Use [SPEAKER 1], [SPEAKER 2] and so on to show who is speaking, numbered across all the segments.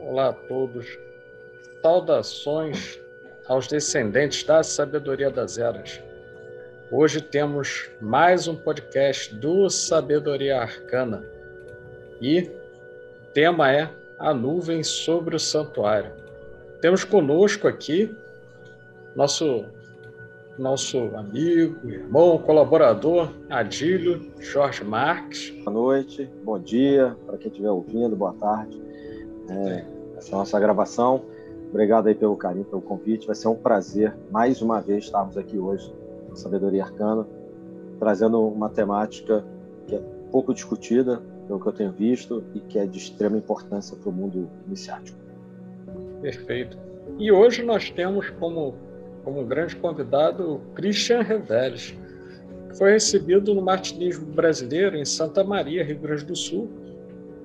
[SPEAKER 1] Olá a todos. Saudações aos descendentes da sabedoria das eras. Hoje temos mais um podcast do Sabedoria Arcana e tema é a nuvem sobre o santuário. Temos conosco aqui nosso nosso amigo, irmão, colaborador Adílio Jorge Marques.
[SPEAKER 2] Boa noite, bom dia para quem estiver ouvindo, boa tarde. É, essa é a nossa gravação. Obrigado aí pelo carinho, pelo convite. Vai ser um prazer mais uma vez estarmos aqui hoje Sabedoria Arcana, trazendo uma temática que é pouco discutida, pelo que eu tenho visto, e que é de extrema importância para o mundo iniciático.
[SPEAKER 1] Perfeito. E hoje nós temos como, como grande convidado o Christian Reveles, que foi recebido no martinismo brasileiro em Santa Maria, Rio Grande do Sul.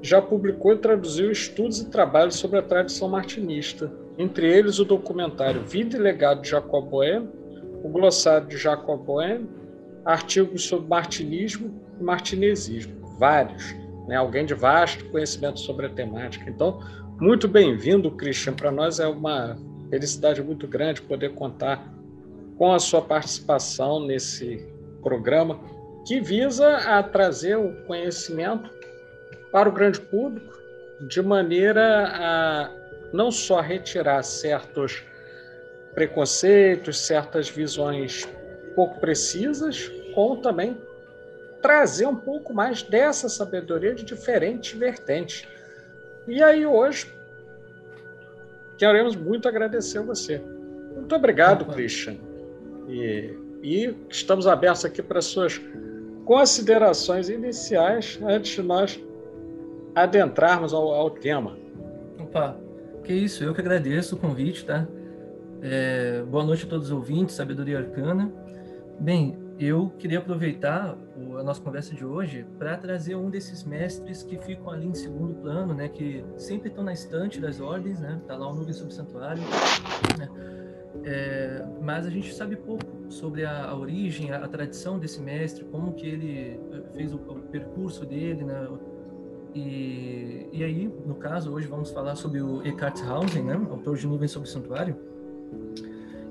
[SPEAKER 1] Já publicou e traduziu estudos e trabalhos sobre a tradição martinista, entre eles o documentário Vida e Legado de Jacob Boehme o glossário de Jacob Boehme, artigos sobre martinismo e martinesismo, vários, né? alguém de vasto conhecimento sobre a temática. Então, muito bem-vindo, Christian. Para nós é uma felicidade muito grande poder contar com a sua participação nesse programa que visa a trazer o conhecimento para o grande público de maneira a não só retirar certos preconceitos, certas visões pouco precisas, como também trazer um pouco mais dessa sabedoria de diferentes vertentes. E aí hoje queremos muito agradecer a você. Muito obrigado, Opa. Christian. E, e estamos abertos aqui para suas considerações iniciais antes de nós adentrarmos ao, ao tema.
[SPEAKER 3] Opa, que isso, eu que agradeço o convite, tá? É, boa noite a todos os ouvintes, Sabedoria Arcana. Bem, eu queria aproveitar a nossa conversa de hoje para trazer um desses mestres que ficam ali em segundo plano, né, que sempre estão na estante das ordens, né, tá lá o nuvem sobre o santuário, né, é, mas a gente sabe pouco sobre a, a origem, a, a, tradição desse mestre, como que ele eh, fez o, o percurso dele, né, e, e aí, no caso, hoje vamos falar sobre o Eckhart Hausen, né, autor de Nuvem sobre o Santuário,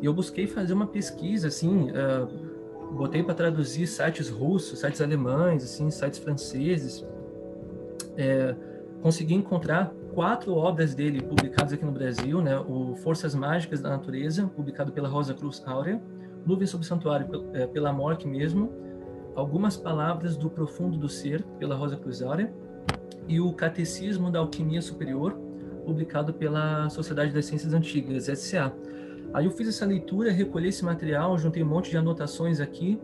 [SPEAKER 3] e eu busquei fazer uma pesquisa, assim, uh, botei para traduzir sites russos, sites alemães, assim, sites franceses. É, consegui encontrar quatro obras dele publicadas aqui no Brasil, né? O Forças Mágicas da Natureza, publicado pela Rosa Cruz Áurea, Nuvem sobre o Santuário, é, pela Morque mesmo, Algumas Palavras do Profundo do Ser, pela Rosa Cruz Áurea, e o Catecismo da Alquimia Superior, publicado pela Sociedade das Ciências Antigas, SCA. Aí eu fiz essa leitura, recolhi esse material, juntei um monte de anotações aqui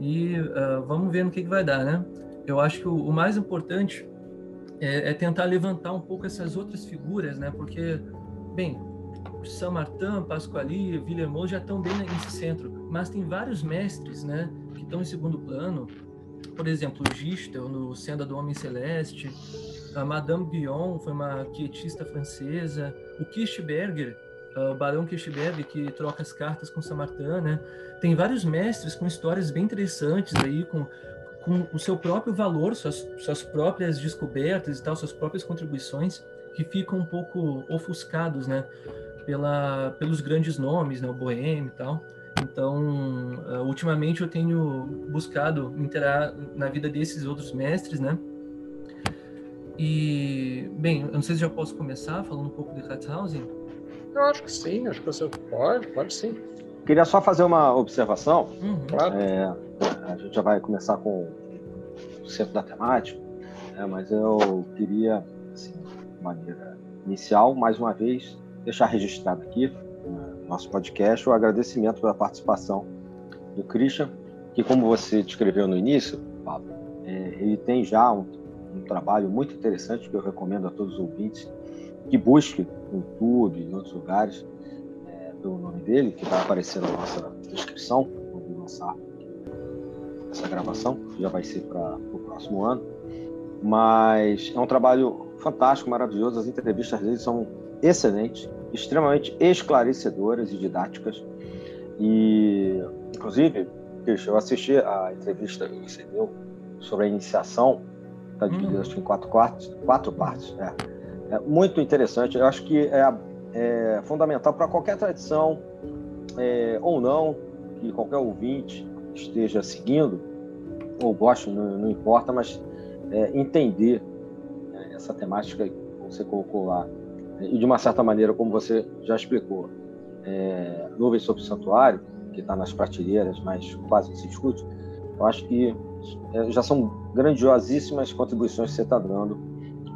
[SPEAKER 3] e uh, vamos ver no que, que vai dar, né? Eu acho que o, o mais importante é, é, tentar levantar um pouco essas outras figuras, né? Porque, bem, Saint Martin, Pasquali, Villermoz já estão bem nesse centro, mas tem vários mestres, né? Que estão em segundo plano. Por exemplo, Gistel, no Senda do Homem Celeste, a Madame Guyon foi uma quietista francesa, o Kirchberger, o Barão Kirchberg, que troca as cartas com Samartã, né? Tem vários mestres com histórias bem interessantes aí, com, com o seu próprio valor, suas, suas próprias descobertas e tal, suas próprias contribuições, que ficam um pouco ofuscados, né? Pela, pelos grandes nomes, né? O Bohème e tal. Então, uh, ultimamente eu tenho buscado interar na vida desses outros mestres, né? E, bem, eu não sei se já posso começar falando um pouco de Katzhausen.
[SPEAKER 1] Eu acho que sim, acho que você pode, pode sim.
[SPEAKER 2] Queria só fazer uma observação. Uhum. Claro. É, a gente já vai começar com o centro da temática, né, mas eu queria, assim, de maneira inicial, mais uma vez, deixar registrado aqui no nosso podcast o agradecimento pela participação do Christian, que, como você descreveu no início, Pablo, é, ele tem já um, um trabalho muito interessante que eu recomendo a todos os ouvintes que busque no YouTube, em outros lugares, é, pelo nome dele, que vai aparecer na nossa descrição, quando lançar essa gravação, que já vai ser para o próximo ano. Mas é um trabalho fantástico, maravilhoso, as entrevistas dele são excelentes. extremamente esclarecedoras e didáticas. E, inclusive, eu assisti a entrevista que você deu sobre a iniciação, está dividida hum. em quatro, quartos, quatro partes. É, é muito interessante. Eu acho que é, é fundamental para qualquer tradição é, ou não, que qualquer ouvinte esteja seguindo, ou goste, não, não importa, mas é, entender né, essa temática que você colocou lá. E de uma certa maneira, como você já explicou, é, Nuvens sobre o Santuário, que está nas prateleiras, mas quase não se discute, eu acho que é, já são grandiosíssimas contribuições que você está dando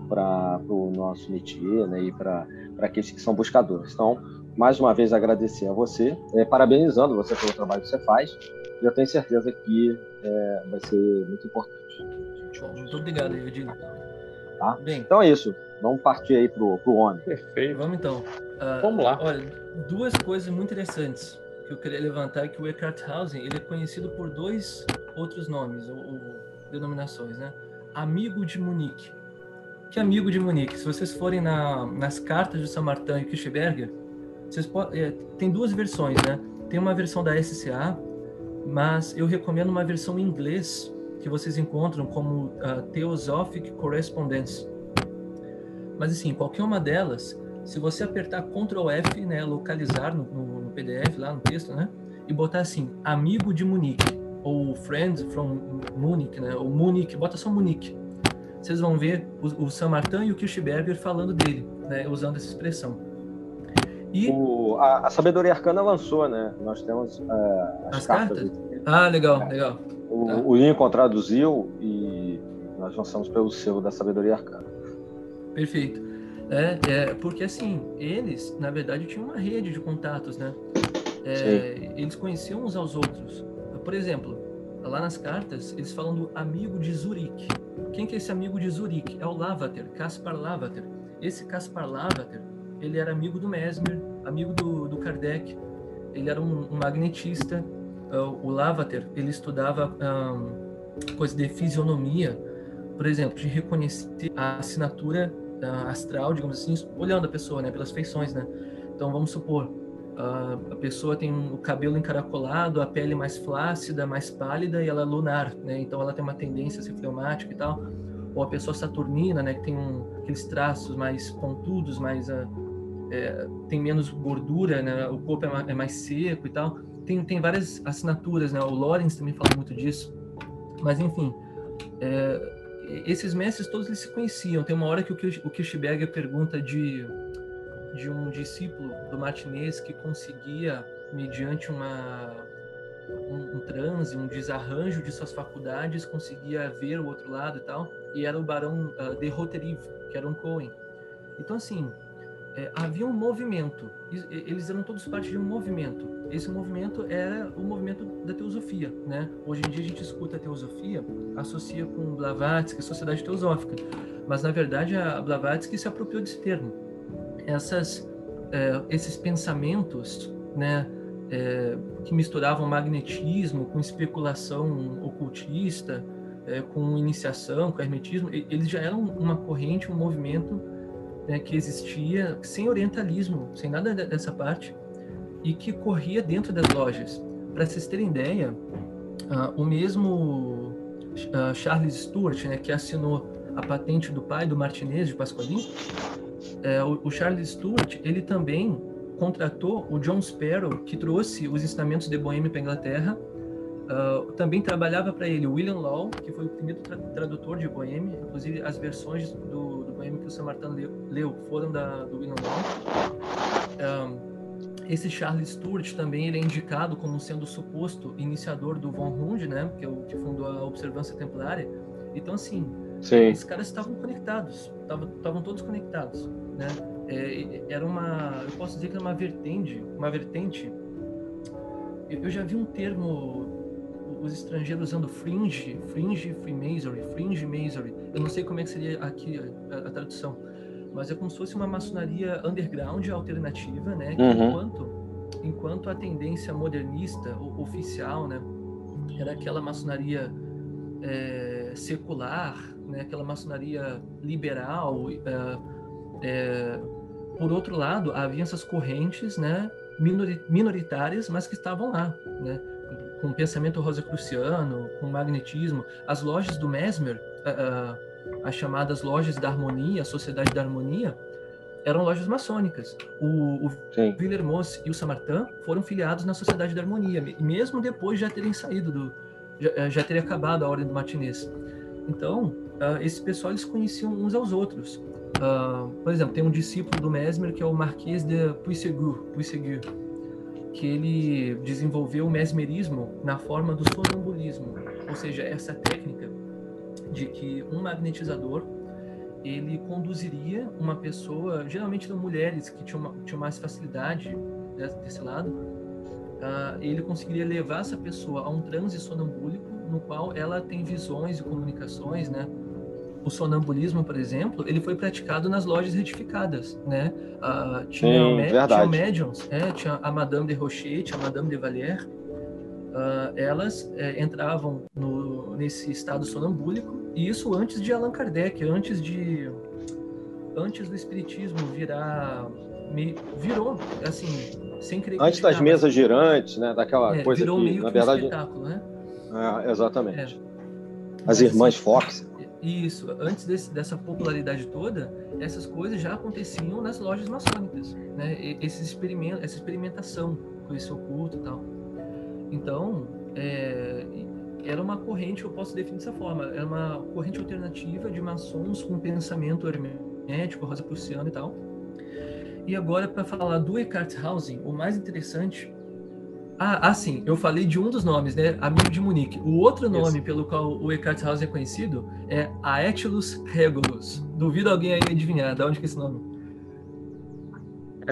[SPEAKER 2] para o nosso métier né, e para aqueles que são buscadores. Então, mais uma vez agradecer a você, é, parabenizando você pelo trabalho que você faz. E eu tenho certeza que é, vai ser muito importante.
[SPEAKER 3] Muito obrigado, Edinho.
[SPEAKER 2] Tá? Bem, então é isso. Vamos partir aí pro, pro homem.
[SPEAKER 3] Perfeito. Vamos então. Uh,
[SPEAKER 1] Vamos lá.
[SPEAKER 3] Olha, duas coisas muito interessantes que eu queria levantar é que o Eckhart Hausen ele é conhecido por dois outros nomes ou, ou denominações, né? Amigo de Munique. Que amigo de Munique? Se vocês forem na, nas cartas de Samartin e Kirchberger, vocês podem, é, tem duas versões, né? Tem uma versão da SCA, mas eu recomendo uma versão em inglês que vocês encontram como uh, Theosophic Correspondence. Mas assim, qualquer uma delas, se você apertar Ctrl F, né, localizar no, no, no PDF lá no texto, né, e botar assim, amigo de Munique ou friend from Munich, né, ou Munich, bota só Munique. Vocês vão ver o, o Sam Martin e o Kirchberger falando dele, né, usando essa expressão.
[SPEAKER 2] E o, a, a, Sabedoria Arcana lançou, né? Nós temos uh, as, as, cartas. cartas?
[SPEAKER 3] Ah, legal, é. legal.
[SPEAKER 2] O, tá. o Lincoln traduziu e nós lançamos pelo selo da Sabedoria Arcana.
[SPEAKER 3] Perfeito. É, é, porque assim, eles, na verdade, tinham uma rede de contatos, né? É, eles conheciam uns aos outros. Por exemplo, lá nas cartas, eles falam do amigo de Zurique. Quem que é esse amigo de Zurique? É o Lavater, Caspar Lavater. Esse Caspar Lavater, ele era amigo do Mesmer, amigo do, do Kardec. Ele era um, um magnetista. Uh, o Lavater, ele estudava um, coisa de fisionomia, por exemplo, de reconhecer a assinatura uh, astral, digamos assim, olhando a pessoa, né, pelas feições, né. Então, vamos supor, a pessoa tem o cabelo encaracolado, a pele mais flácida, mais pálida e ela é lunar, né. Então, ela tem uma tendência a ser fleumática e tal. Ou a pessoa saturnina, né, que tem um, aqueles traços mais pontudos, mais uh, é, tem menos gordura, né, o corpo é mais, é mais seco e tal. Tem, tem várias assinaturas, né. O Lawrence também fala muito disso. Mas enfim, é, esses mestres todos eles se conheciam. Tem uma hora que o Kirchberger pergunta de, de um discípulo do Martinez que conseguia, mediante uma, um, um, transe, um desarranjo de suas faculdades, conseguia ver o outro lado e tal, e era o barão uh, de Roterive, que era um Cohen. Então, assim, é, havia um movimento, eles eram todos parte de um movimento. Esse movimento era o movimento da teosofia, né? Hoje em dia a gente escuta a teosofia, associa com Blavatsky, Sociedade Teosófica, mas na verdade a Blavatsky se apropriou desse termo. Essas, é, esses pensamentos, né, é, que misturavam magnetismo com especulação ocultista, é, com iniciação, com hermetismo, eles já eram uma corrente, um movimento né, que existia sem orientalismo, sem nada dessa parte, e que corria dentro das lojas. Para vocês terem ideia, uh, o mesmo uh, Charles Stewart, né, que assinou a patente do pai do Martinez de Pasqualin, é, o, o, Charles Stewart, ele também contratou o John Sparrow, que trouxe os ensinamentos de Boêmia para a Inglaterra. Uh, também trabalhava para ele William Law, que foi o primeiro tra tradutor de Boêmia, inclusive as versões do poema que o Samartano leu, leu foram da, do William Law. Um, esse Charles Stewart também ele é indicado como sendo o suposto iniciador do Von Hund, né, que é o que fundou a Observância Templária. Então assim, Sim. esses caras estavam conectados, estavam todos conectados, né? É, era uma, eu posso dizer que era uma vertente, uma vertente. Eu, eu já vi um termo os estrangeiros usando fringe, fringe Freemasonry, fringe Masonry. Eu não sei como é que seria aqui a, a tradução, mas é como se fosse uma maçonaria underground alternativa, né? Que uhum. enquanto, enquanto a tendência modernista oficial, né, era aquela maçonaria é, secular, né? Aquela maçonaria liberal, é, é, por outro lado, havia essas correntes, né, minoritárias, mas que estavam lá, né, com o pensamento rosacruciano, com o magnetismo. As lojas do Mesmer, as chamadas lojas da harmonia, a sociedade da harmonia, eram lojas maçônicas. O, o Villermoz e o Samartin foram filiados na Sociedade da Harmonia, mesmo depois de já terem saído do, já, já teria acabado a ordem do matinês. Então, uh, esse pessoal eles conheciam uns aos outros. Uh, por exemplo, tem um discípulo do Mesmer que é o Marquês de Puissegur, que ele desenvolveu o mesmerismo na forma do sonambulismo, ou seja, essa técnica de que um magnetizador ele conduziria uma pessoa, geralmente são mulheres que tinham, tinham mais facilidade desse lado, uh, ele conseguiria levar essa pessoa a um transe sonambúlico no qual ela tem visões e comunicações, né? O sonambulismo, por exemplo, ele foi praticado nas lojas retificadas, né? Uh, tinha, Sim, tinha médiums, é, tinha a Madame de Rocher, tinha a Madame de Vallière, uh, elas é, entravam no, nesse estado sonambúlico, e isso antes de Allan Kardec, antes de antes do espiritismo virar virou assim sem crer
[SPEAKER 2] antes das mesas girantes né? Daquela
[SPEAKER 3] é,
[SPEAKER 2] coisa
[SPEAKER 3] virou
[SPEAKER 2] que
[SPEAKER 3] meio
[SPEAKER 2] na
[SPEAKER 3] que
[SPEAKER 2] verdade
[SPEAKER 3] um espetáculo né?
[SPEAKER 2] É, exatamente. É. as irmãs assim, Fox
[SPEAKER 3] isso antes desse, dessa popularidade toda essas coisas já aconteciam nas lojas maçônicas né esse experimento essa experimentação com esse oculto e tal então, é, era uma corrente, eu posso definir dessa forma, era uma corrente alternativa de maçons com pensamento hermético, rosa prussiano e tal. E agora, para falar do Eckhart Hausen, o mais interessante. Ah, ah, sim, eu falei de um dos nomes, né? Amigo de Munique. O outro nome pelo qual o Eckhart Hausen é conhecido é Aetilus Regulus. Duvido alguém aí adivinhar de onde que é esse nome.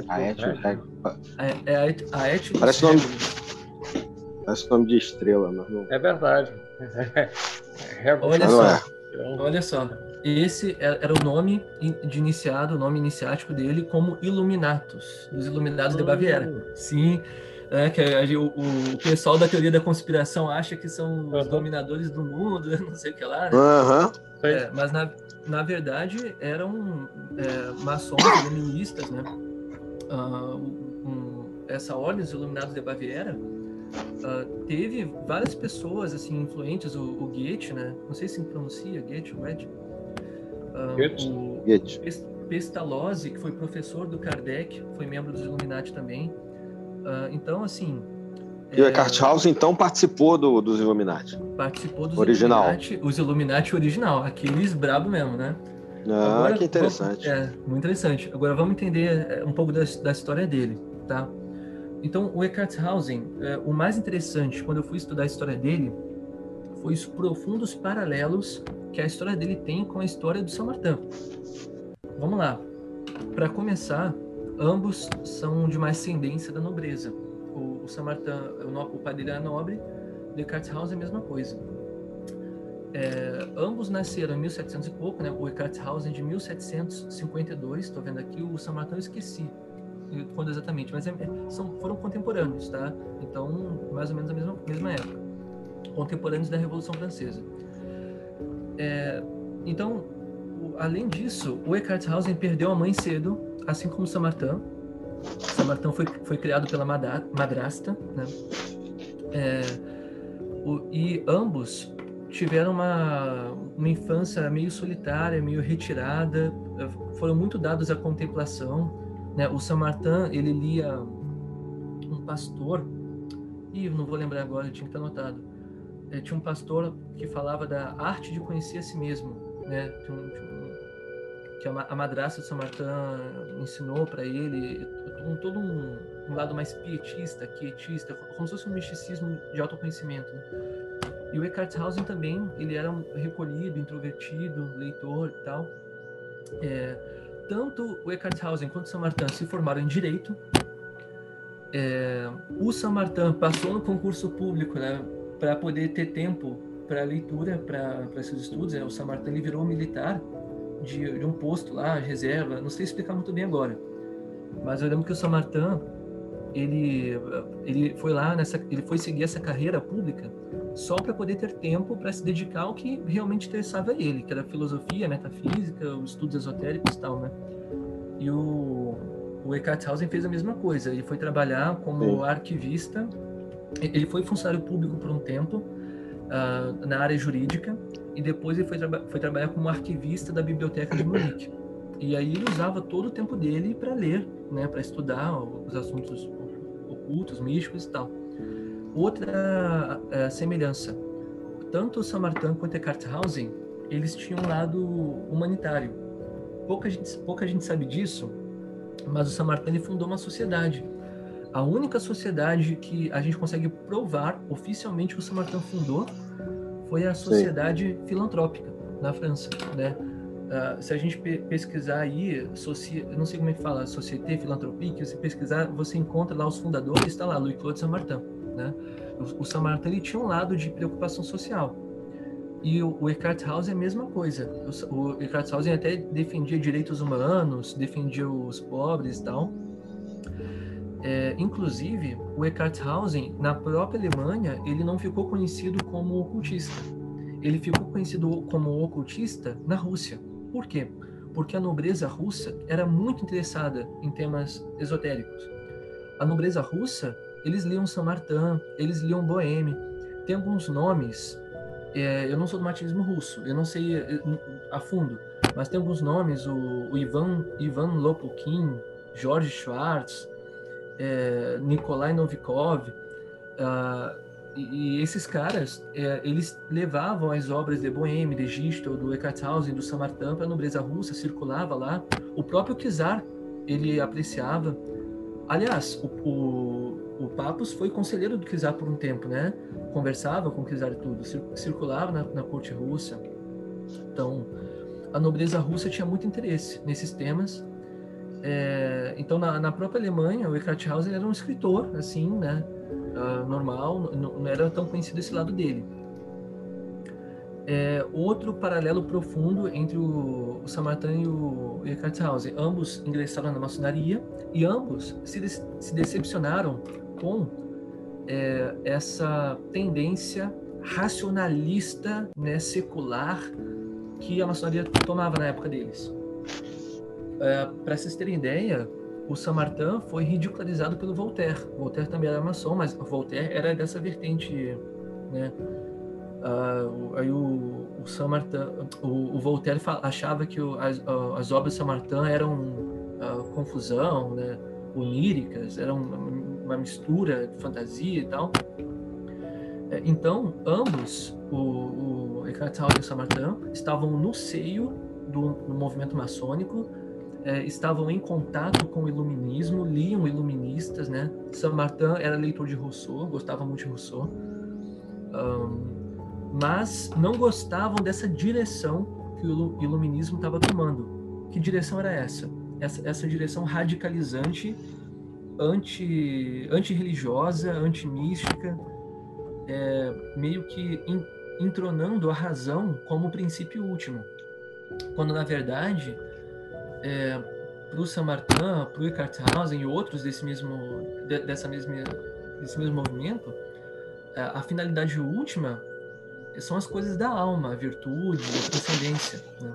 [SPEAKER 2] Aetilus Regulus.
[SPEAKER 3] É, é Aetilus
[SPEAKER 2] Parece nome Parece nome de estrela, mas não.
[SPEAKER 1] É verdade.
[SPEAKER 3] Olha só. É. Olha só. Esse é, era o nome de iniciado, o nome iniciático dele como Illuminatus, dos Iluminados de Baviera. Hum. Sim, é, que o, o, pessoal da teoria da conspiração acha que são os dominadores do mundo, não sei o que lá. Né?
[SPEAKER 2] Uhum.
[SPEAKER 3] É, mas na, na verdade eram é, maçons iluministas, né? Uh, um, essa ordem, os Iluminados de Baviera, Uh, teve várias pessoas assim influentes, o, o, Goethe, né? Não sei se pronuncia Goethe, Goethe. Uh, Goethe. O Goethe. Pestalozzi, que foi professor do Kardec, foi membro dos Illuminati também. Uh, então, assim.
[SPEAKER 2] E o Eckhart House, então, participou do, dos Illuminati?
[SPEAKER 3] Participou dos
[SPEAKER 2] original.
[SPEAKER 3] Illuminati, os Illuminati original, aqueles brabo mesmo, né?
[SPEAKER 2] Ah, Agora, que interessante.
[SPEAKER 3] Vamos, é, muito interessante. Agora vamos entender é, um pouco da, da história dele, tá? Então, o Eckhart Hausen, é, o mais interessante quando eu fui estudar a história dele foi os profundos paralelos que a história dele tem com a história do São Martin. Vamos lá. Para começar, ambos são de uma ascendência da nobreza. O, o São Martin, o, o pai dele era nobre, o Eckhart Hausen é a mesma coisa. É, ambos nasceram em 1700 e pouco, né? O Eckhart Hausen de 1752, estou vendo aqui, o São Martin eu esqueci quando exatamente, mas é, é, são, foram contemporâneos, tá? Então, mais ou menos a mesma, mesma época. Contemporâneos da Revolução Francesa. É, então, além disso, o Eckhart Hausen perdeu a mãe cedo, assim como Samartin. Samartin foi, foi criado pela madrasta, né? É, o, e ambos tiveram uma, uma infância meio solitária, meio retirada, foram muito dados à contemplação, né? O Samartin, ele lia um pastor, e não vou lembrar agora, tinha que estar anotado. É, tinha um pastor que falava da arte de conhecer a si mesmo, né? Que a, madrasta de Samartin ensinou para ele um, todo um, um, lado mais pietista, quietista, como se fosse um misticismo de autoconhecimento. Né? E o Eckhart Hausen também, ele era um recolhido, introvertido, leitor e tal. É, tanto o Eckhart Hausen quanto o Samartin se formaram em direito. É, o Samartin passou no concurso público, né, para poder ter tempo para leitura, para seus estudos. Né? O Samartin ele virou militar de, de, um posto lá, reserva. Não sei explicar muito bem agora, mas eu lembro que o Samartin ele ele foi lá nessa, ele foi seguir essa carreira pública só para poder ter tempo para se dedicar ao que realmente interessava ele, que era filosofia, metafísica, os estudos esotéricos e tal, né? E o o Eckhart Hausen fez a mesma coisa. Ele foi trabalhar como Sim. arquivista. Ele foi funcionário público por um tempo uh, na área jurídica e depois ele foi, traba foi trabalhar como arquivista da biblioteca de Munique. E aí ele usava todo o tempo dele para ler, né, para estudar os assuntos ocultos, místicos e tal. Outra uh, semelhança, tanto o Samartan quanto Eckhart Hausen, eles tinham um lado humanitário. Pouca gente, pouca gente sabe disso, mas o Samartan fundou uma sociedade. A única sociedade que a gente consegue provar oficialmente que o Samartan fundou foi a Sociedade Sim. Filantrópica na França, né? Uh, se a gente pe pesquisar aí, não sei como é que fala, Société Philanthropique, se pesquisar, você encontra lá os fundadores, está lá, Louis-Claude Saint-Martin, né? O, o Saint-Martin, ele tinha um lado de preocupação social. E o, o Eckhart Hausen é a mesma coisa. O, o Eckhart Hausen até defendia direitos humanos, defendia os pobres e tal. É, inclusive, o Eckhart Hausen, na própria Alemanha, ele não ficou conhecido como ocultista. Ele ficou conhecido como ocultista na Rússia. Por quê? Porque a nobreza russa era muito interessada em temas esotéricos. A nobreza russa, eles liam Samartin, eles liam Boheme. Tem alguns nomes, é, eu não sou do martinismo russo, eu não sei é, a fundo, mas tem alguns nomes, o, o Ivan, Ivan Lopukin, George Schwartz, é, Nikolai Novikov, uh, e, e esses caras, é, eles levavam as obras de Bohème, de Gisto, do Eckarthausen, do Samartan para a nobreza russa, circulava lá. O próprio Kizar, ele apreciava. Aliás, o, o, o Papus foi conselheiro do Kizar por um tempo, né? Conversava com o Kizar e tudo, circulava na, na corte russa. Então, a nobreza russa tinha muito interesse nesses temas. É, então, na, na, própria Alemanha, o Eckarthausen era um escritor, assim, né? uh, normal, não, não, era tão conhecido esse lado dele. É, outro paralelo profundo entre o, o Samartan e o Eckhart Hausen. Ambos ingressaram na maçonaria e ambos se, de, se decepcionaram com é, essa tendência racionalista, né, secular, que a maçonaria tomava na época deles. É, Para vocês terem ideia, o Samartin foi ridicularizado pelo Voltaire. Voltaire também era maçom, mas Voltaire era dessa vertente, né? Uh, aí o, o Samartin, o, o Voltaire achava que o, as, as, obras de Samartin eram uh, confusão, né? oníricas, eram uma, uma mistura de fantasia e tal. É, então, ambos, o, o Eckhart Tolle e o Samartin, estavam no seio do, do movimento maçônico, é, estavam em contato com o iluminismo, liam iluministas, né? Saint-Martin era leitor de Rousseau, gostava muito de Rousseau, um, mas não gostavam dessa direção que o iluminismo estava tomando. Que direção era essa? Essa, essa direção radicalizante, anti, anti-religiosa, anti-mística, é, meio que in, entronando a razão como princípio último. Quando, na verdade, é, para o Samartin, para o Eckarthausen e outros desse mesmo, de, dessa mesma, desse mesmo movimento, a, é, a finalidade última são as coisas da alma, a virtude, a transcendência. Né?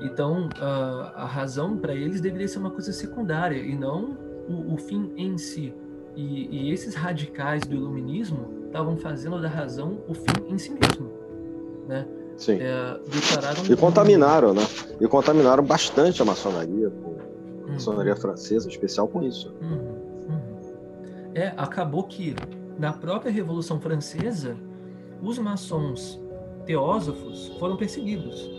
[SPEAKER 3] Então, a, a razão para eles deveria ser uma coisa secundária e não o, o fim em si. E, e, esses radicais do iluminismo estavam fazendo da razão o fim em si mesmo, né?
[SPEAKER 2] Sim. É, declararam e contaminaram, né? E contaminaram bastante a maçonaria, a maçonaria uhum. francesa, especial com isso. Uhum.
[SPEAKER 3] Uhum. É, acabou que na própria Revolução Francesa, os maçons teósofos foram perseguidos.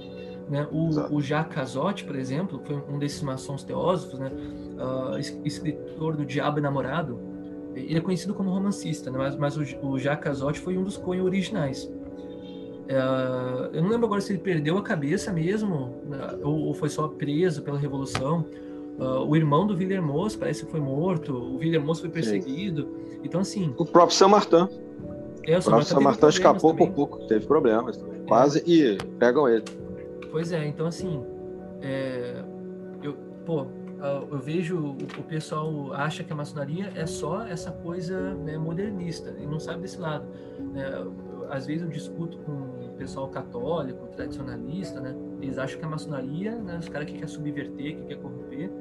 [SPEAKER 3] Né? O, o Jacques Cazotte, por exemplo, foi um desses maçons teósofos, né? Uh, escritor do Diabo Namorado, ele é conhecido como romancista, né? mas, mas o, o Jacques Cazotte foi um dos Coen originais. Uh, eu não lembro agora se ele perdeu a cabeça mesmo, né, ou, ou, foi só preso pela Revolução. Uh, o irmão do Villermoz parece que foi morto, o Villermoz foi perseguido. Sim. Então, assim.
[SPEAKER 2] O próprio São Martin. É, o, o próprio São Martin escapou também. por pouco, teve problemas também. É. Quase e pegam ele.
[SPEAKER 3] Pois é, então, assim. É, eu, pô, eu vejo o, pessoal acha que a maçonaria é só essa coisa né, modernista e não sabe desse lado. Né? Às vezes eu discuto com pessoal católico, tradicionalista, né? Eles acham que a maçonaria, né? Os caras que quer subverter, que quer corromper.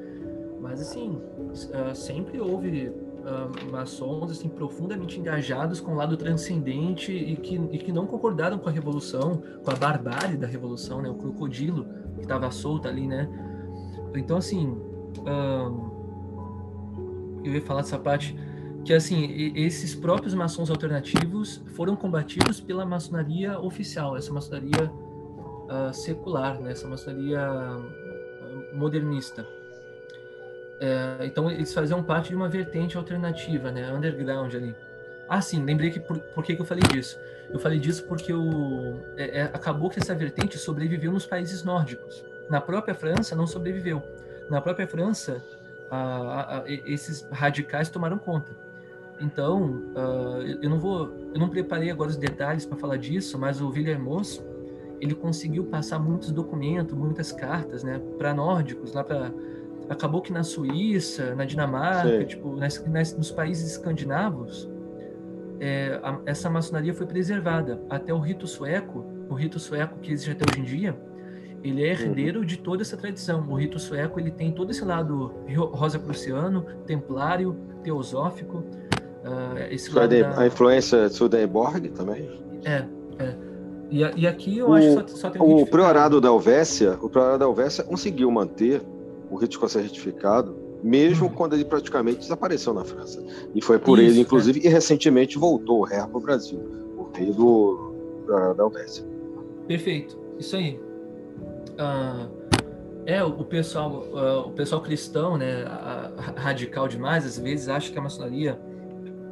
[SPEAKER 3] mas assim, uh, sempre houve uh, maçons assim profundamente engajados com o lado transcendente e que, e que não concordaram com a revolução, com a barbárie da revolução, né? O crocodilo que estava solto ali, né? Então assim, uh, eu ia falar dessa parte que assim esses próprios maçons alternativos foram combatidos pela maçonaria oficial, essa maçonaria uh, secular, né? essa maçonaria modernista. É, então eles faziam parte de uma vertente alternativa, né, underground ali. Ah, sim, lembrei que por, por que, que eu falei disso. Eu falei disso porque o, é, é, acabou que essa vertente sobreviveu nos países nórdicos. Na própria França não sobreviveu. Na própria França, a, a, esses radicais tomaram conta. Então, uh, eu não vou, eu não preparei agora os detalhes para falar disso, mas o Villermoz ele conseguiu passar muitos documentos, muitas cartas, né, para nórdicos, lá para acabou que na Suíça, na Dinamarca, Sim. tipo, nas, nas, nos países escandinavos, é, a, essa maçonaria foi preservada. Até o rito sueco, o rito sueco que existe até hoje em dia, ele é herdeiro uhum. de toda essa tradição. O rito sueco ele tem todo esse lado rosa-prussiano, templário, teosófico. Uh, esse lado
[SPEAKER 2] da... A influência Swedenborg também?
[SPEAKER 3] É, é. E, e aqui eu o, acho que só, só tem
[SPEAKER 2] um O priorado da Helvécia, o priorado da Helvécia conseguiu manter o rito escocês retificado, mesmo hum. quando ele praticamente desapareceu na França. E foi por Isso, ele, inclusive, é. e recentemente voltou o ré para o Brasil, por meio do, da, da Helvécia.
[SPEAKER 3] Perfeito, isso aí. Ah, é, o pessoal, uh, o pessoal cristão, né, radical demais, às vezes acha que a maçonaria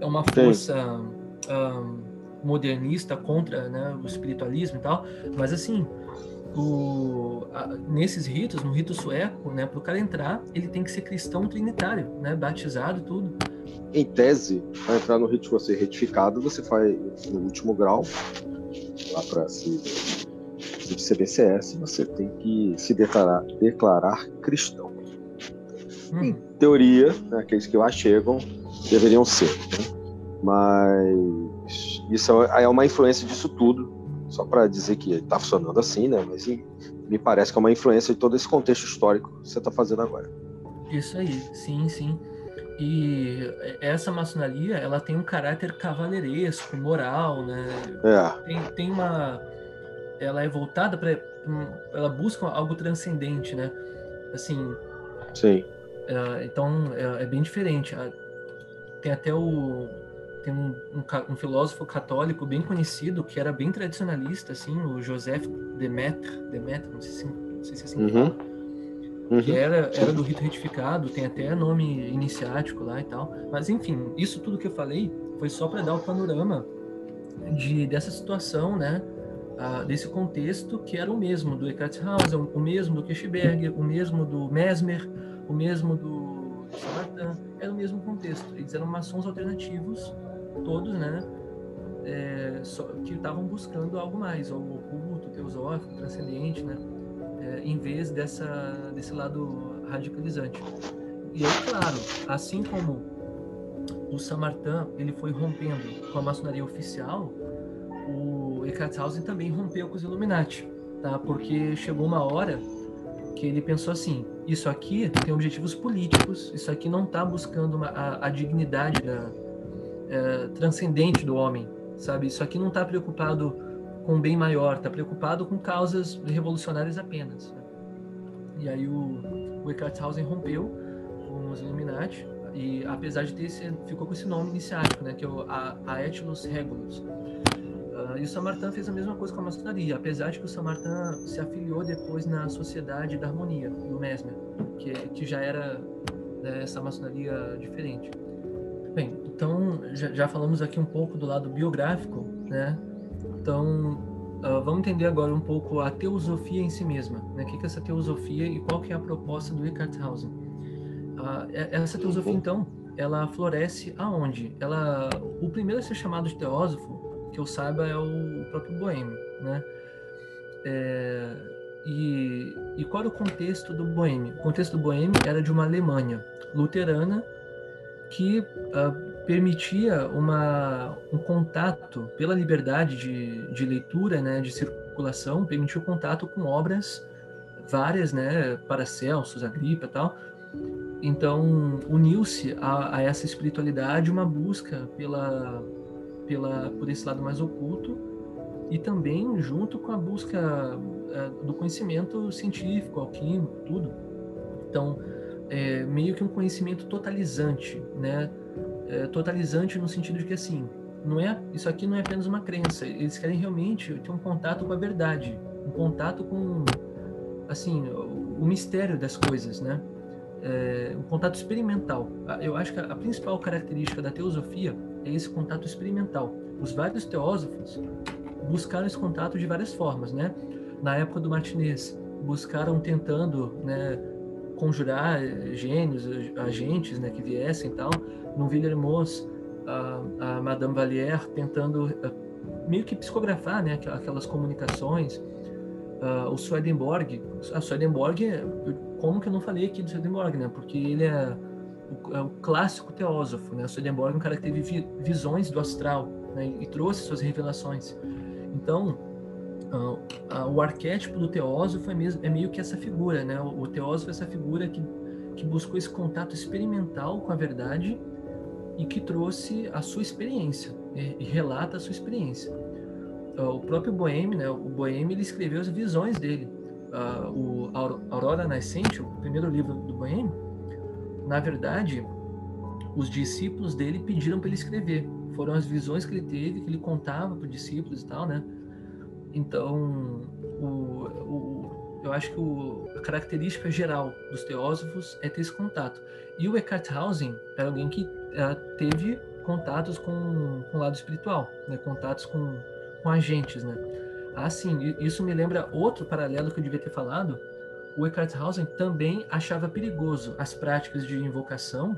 [SPEAKER 3] é uma força um, modernista contra né, o espiritualismo e tal, mas assim, o, a, nesses ritos, no rito sueco, né, para o cara entrar, ele tem que ser cristão trinitário, né, batizado tudo.
[SPEAKER 2] Em tese, para entrar no rito você retificado, você faz no último grau, lá para se, se CBCS, você tem que se declarar, declarar cristão. Hum. Em teoria, né, aqueles que lá chegam deveriam ser, né? mas isso é, é uma influência disso tudo só para dizer que está funcionando assim, né? Mas me parece que é uma influência de todo esse contexto histórico que você está fazendo agora.
[SPEAKER 3] Isso aí, sim, sim. E essa maçonaria, ela tem um caráter cavaleiresco, moral, né? É. Tem, tem uma... Ela é voltada para... Ela busca algo transcendente, né? Assim...
[SPEAKER 2] Sim.
[SPEAKER 3] É, então, é, é bem diferente. Tem até o tem um, um, um, filósofo católico bem conhecido que era bem tradicionalista, assim, o Joseph Demetre, Demetre não, sei se, não sei se é assim que uhum. fala, uhum. que era, era do rito retificado, tem até nome iniciático lá e tal. Mas, enfim, isso tudo que eu falei foi só para dar o panorama de, dessa situação, né? Uh, desse contexto que era o mesmo do Eckhart Hauser, o mesmo do Kirchberg, o mesmo do Mesmer, o mesmo do Sartre, era o mesmo contexto. Eles eram maçons alternativos todos, né, é, só, que estavam buscando algo mais, algo oculto, teosófico, transcendente, né, é, em vez dessa, desse lado radicalizante. E aí, claro, assim como o Samartin ele foi rompendo com a maçonaria oficial, o Eckartshausen também rompeu com os Illuminati, tá? Porque chegou uma hora que ele pensou assim: isso aqui tem objetivos políticos, isso aqui não está buscando uma, a, a dignidade da, é, transcendente do homem, sabe? Isso aqui não está preocupado com o bem maior, está preocupado com causas revolucionárias apenas. E aí o, o Eckartshausen rompeu com os Illuminati e apesar de ter ficou com esse nome iniciático, né, que é o Aetilus Regulus. Uh, e o Samartin fez a mesma coisa com a maçonaria, apesar de que o Samartin se afiliou depois na Sociedade da Harmonia, do Mesmer, que, que já era né, essa maçonaria diferente. Bem, então já, já, falamos aqui um pouco do lado biográfico, né? Então uh, vamos entender agora um pouco a teosofia em si mesma, né? O que é essa teosofia e qual que é a proposta do Eckhart Hausen? Uh, essa teosofia então, ela floresce aonde? Ela, o primeiro a ser chamado de teósofo, que eu saiba, é o próprio Boêmio, né? É, e, e qual era o contexto do Boêmio? O contexto do Boêmio era de uma Alemanha luterana que uh, permitia uma, um contato pela liberdade de, de leitura, né, de circulação, permitia o contato com obras várias, né, Paracelsus, Agripa e tal, então uniu-se a, a, essa espiritualidade uma busca pela, pela por esse lado mais oculto e também junto com a busca uh, do conhecimento científico, alquímico, tudo. Então, é meio que um conhecimento totalizante, né? É, totalizante no sentido de que assim, não é isso aqui não é apenas uma crença. Eles querem realmente ter um contato com a verdade, um contato com assim o, o mistério das coisas, né? É, um contato experimental. Eu acho que a, a principal característica da teosofia é esse contato experimental. Os vários teósofos buscaram esse contato de várias formas, né? Na época do Martinez, buscaram tentando, né, conjurar eh, gênios, agentes, né, que viessem e tal. No Villermoz, a, a Madame Valière tentando uh, meio que psicografar, né, aquelas comunicações. Uh, o Swedenborg, a Swedenborg, como que eu não falei aqui do Swedenborg, né? Porque ele é o, é o clássico teósofo, né? Swedenborg é um cara que teve vi, visões do astral, né? E trouxe suas revelações. Então, uh, uh, o arquétipo do teósofo é, mesmo, é meio que essa figura, né? O, o teósofo é essa figura que, que buscou esse contato experimental com a verdade e que trouxe a sua experiência e, e relata a sua experiência. Uh, o próprio Boêmio, né? O Boêmio ele escreveu as visões dele. o Aurora Nascente, o primeiro livro do Boêmio, na verdade, os discípulos dele pediram para ele escrever foram as visões que ele teve, que ele contava para os discípulos e tal, né? Então, o, o, eu acho que o, a característica geral dos teósofos é ter esse contato. E o Eckhart Hausen era alguém que uh, teve contatos com, com o lado espiritual, né? contatos com, com agentes, né? Ah, sim, isso me lembra outro paralelo que eu devia ter falado. O Eckhart Hausen também achava perigoso as práticas de invocação,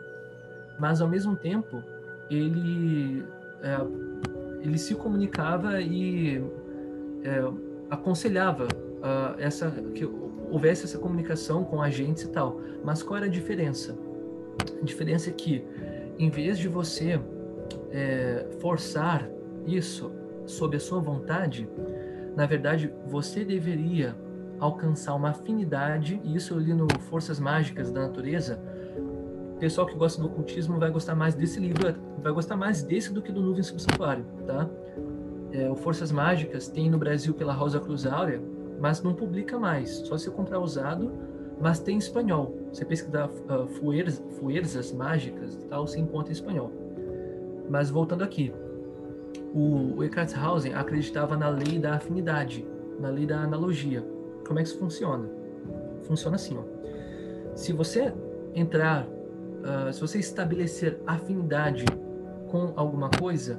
[SPEAKER 3] mas ao mesmo tempo ele, é, ele se comunicava e é, aconselhava uh, essa, que houvesse essa comunicação com agentes e tal. Mas qual era a diferença? A diferença é que, em vez de você é, forçar isso sob a sua vontade, na verdade, você deveria alcançar uma afinidade, e isso eu li no Forças Mágicas da Natureza, pessoal que gosta do ocultismo vai gostar mais desse livro, vai gostar mais desse do que do Nuvem Subsantuário, tá? É, o Forças Mágicas tem no Brasil pela Rosa Cruz Áurea, mas não publica mais, só se comprar usado, mas tem em espanhol. Você pesquisar uh, fuerzas, fuerzas mágicas e tal, você encontra em espanhol. Mas voltando aqui, o, o Eckhart Hausen acreditava na lei da afinidade, na lei da analogia. Como é que isso funciona? Funciona assim, ó. Se você entrar uh, se você estabelecer afinidade com alguma coisa,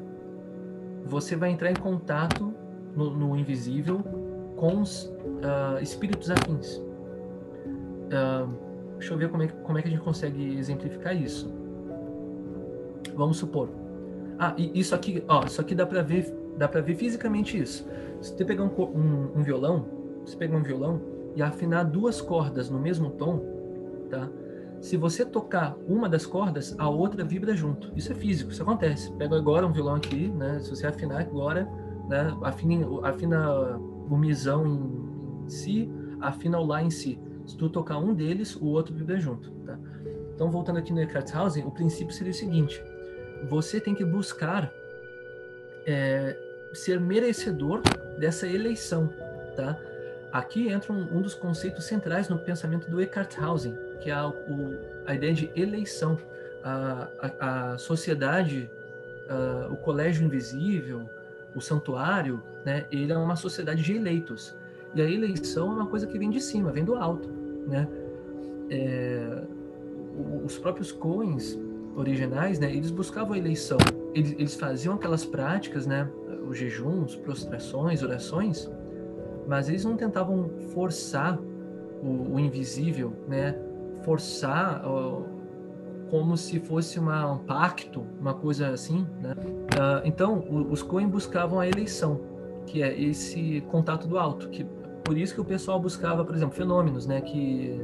[SPEAKER 3] você vai entrar em contato no, no invisível com os uh, espíritos afins. Uh, deixa eu ver como é, como é que a gente consegue exemplificar isso. Vamos supor. Ah, isso aqui, ó, isso aqui dá para ver, dá para ver fisicamente isso. Se você pegar um, um, um violão, você pegar um violão e afinar duas cordas no mesmo tom, tá? se você tocar uma das cordas, a outra vibra junto. Isso é físico, isso acontece. Pega agora um violão aqui, né? Se você afinar agora, né? Afina, afina o misão em, em si, afina o lá em si. Se tu tocar um deles, o outro vibra junto, tá? Então, voltando aqui no Eckhart Hausen, o princípio seria o seguinte: você tem que buscar é, ser merecedor dessa eleição, tá? Aqui entra um, um, dos conceitos centrais no pensamento do Eckhart Hausen, que é a, o, a ideia de eleição. A, a, a sociedade, a, o colégio invisível, o santuário, né, ele é uma sociedade de eleitos. E a eleição é uma coisa que vem de cima, vem do alto. Né? É, os próprios Coens originais, né, eles buscavam a eleição. Eles, eles faziam aquelas práticas, né, os jejuns, prostrações, orações, mas eles não tentavam forçar o, o invisível, né? Forçar como se fosse uma, um pacto, uma coisa assim, né? Uh, então, o, os Coen buscavam a eleição, que é esse contato do alto, que por isso que o pessoal buscava, por exemplo, fenômenos, né? Que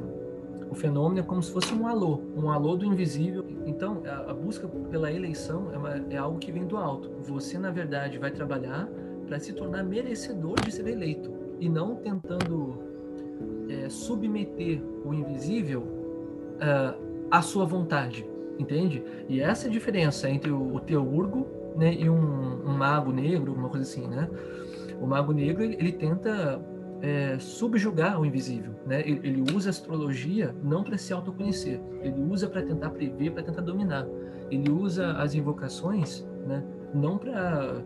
[SPEAKER 3] o fenômeno é como se fosse um alô, um alô do invisível. Então, a, a busca pela eleição é, uma, é algo que vem do alto. Você, na verdade, vai trabalhar para se tornar merecedor de ser eleito e não tentando é, submeter o invisível uh, à sua vontade, entende? E essa é a diferença entre o, o teurgo né, e um, um, mago negro, alguma coisa assim, né? O mago negro ele tenta é, subjugar o invisível, né? Ele, ele usa a astrologia não para se autoconhecer, ele usa para tentar prever, para tentar dominar. Ele usa as invocações, né? Não para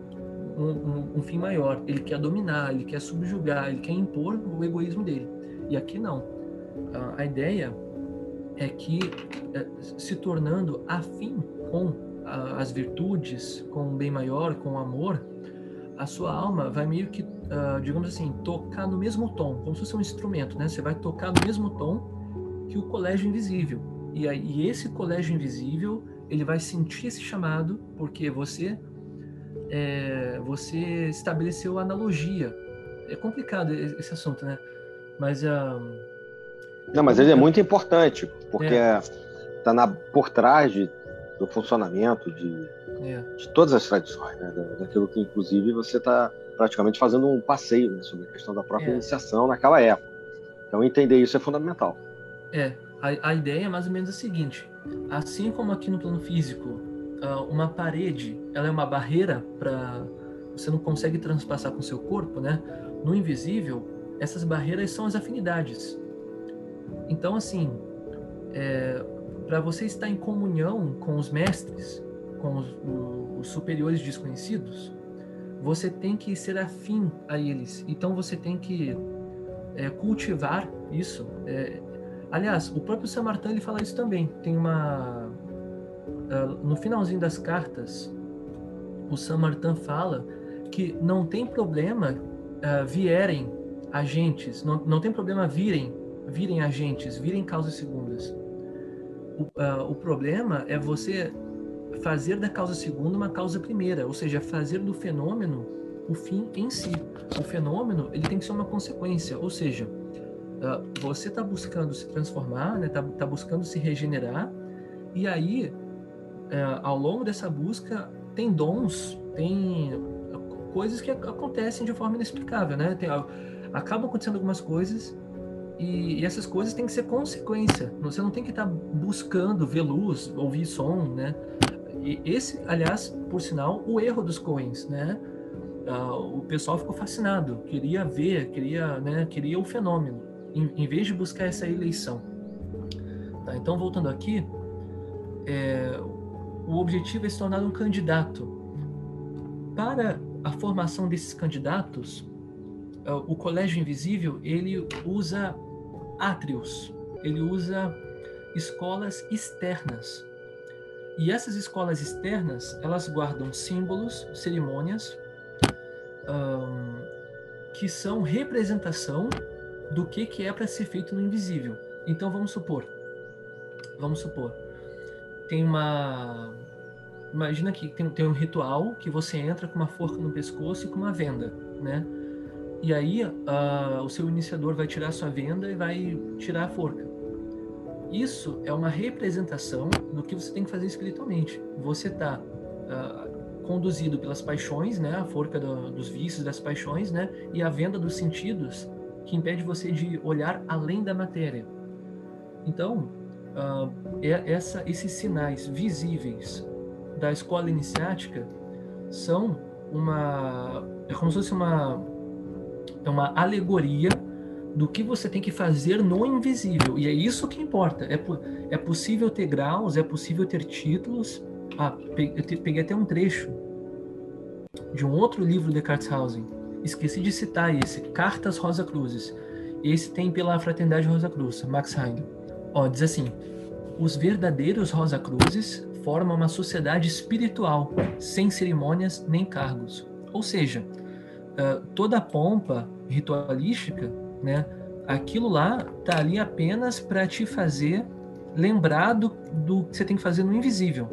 [SPEAKER 3] um, um, um, fim maior. Ele quer dominar, ele quer subjugar, ele quer impor o egoísmo dele. E aqui não. A, a ideia é que é, se tornando afim com a, as virtudes, com o bem maior, com o amor, a sua alma vai meio que, uh, digamos assim, tocar no mesmo tom, como se fosse um instrumento, né? Você vai tocar no mesmo tom que o colégio invisível. E aí e esse colégio invisível, ele vai sentir esse chamado porque você é, você estabeleceu analogia. É complicado esse assunto, né? Mas uh,
[SPEAKER 2] não, mas ele é muito importante porque é. tá na por trás de, do funcionamento de, é. de todas as tradições, né? Daquilo que inclusive você está praticamente fazendo um passeio né? sobre a questão da própria é. iniciação naquela época. Então entender isso é fundamental.
[SPEAKER 3] É, a, a ideia é mais ou menos a seguinte: assim como aqui no plano físico uma parede ela é uma barreira para você não consegue transpassar com seu corpo, né? No invisível, essas barreiras são as afinidades. Então, assim, é, para você estar em comunhão com os mestres, com os, os, superiores desconhecidos, você tem que ser afim a eles. Então, você tem que é, cultivar isso. É, aliás, o próprio Samartã ele fala isso também. Tem uma no finalzinho das cartas, o Samartan fala que não tem problema uh, vierem agentes, não, não tem problema virem, virem agentes, virem causas segundas. O, uh, o problema é você fazer da causa segunda uma causa primeira, ou seja, fazer do fenômeno o fim em si. O fenômeno ele tem que ser uma consequência, ou seja, uh, você está buscando se transformar, está né, tá, tá buscando se regenerar, e aí é, ao longo dessa busca tem dons, tem coisas que acontecem de forma inexplicável, né? Tem, acabam acontecendo algumas coisas e, e, essas coisas têm que ser consequência. Você não tem que estar buscando ver luz, ouvir som, né? E esse, aliás, por sinal, o erro dos Coens, né? Uh, o pessoal ficou fascinado, queria ver, queria, né? Queria o fenômeno, em, em vez de buscar essa eleição. Tá, então, voltando aqui, é, o objetivo é se tornar um candidato. Para a formação desses candidatos, é, o Colégio Invisível ele usa átrios, ele usa escolas externas. E essas escolas externas, elas guardam símbolos, cerimônias, um, que são representação do que, que é para ser feito no invisível. Então vamos supor, vamos supor, tem uma. Imagina que tem, tem um ritual que você entra com uma forca no pescoço e com uma venda, né? E aí uh, o seu iniciador vai tirar sua venda e vai tirar a forca. Isso é uma representação do que você tem que fazer espiritualmente. Você está uh, ah, conduzido pelas paixões, né? A forca do, dos vícios, das paixões, né? E a venda dos sentidos que impede você de olhar além da matéria. Então, uh, essa, esses sinais visíveis da escola iniciática são uma é como se fosse uma é uma alegoria do que você tem que fazer no invisível. E é isso que importa. É, é possível ter graus é possível ter títulos. Ah eu peguei até um trecho de um outro livro de Carteshausen esqueci de citar esse Cartas Rosa Cruzes. Esse tem pela Fraternidade Rosa Cruz Max Heindel Ó, diz assim: os verdadeiros Rosa Cruzes formam uma sociedade espiritual, sem cerimônias nem cargos. Ou seja, uh, toda a pompa ritualística, né, aquilo lá tá ali apenas para te fazer lembrar do, do, que você tem que fazer no invisível.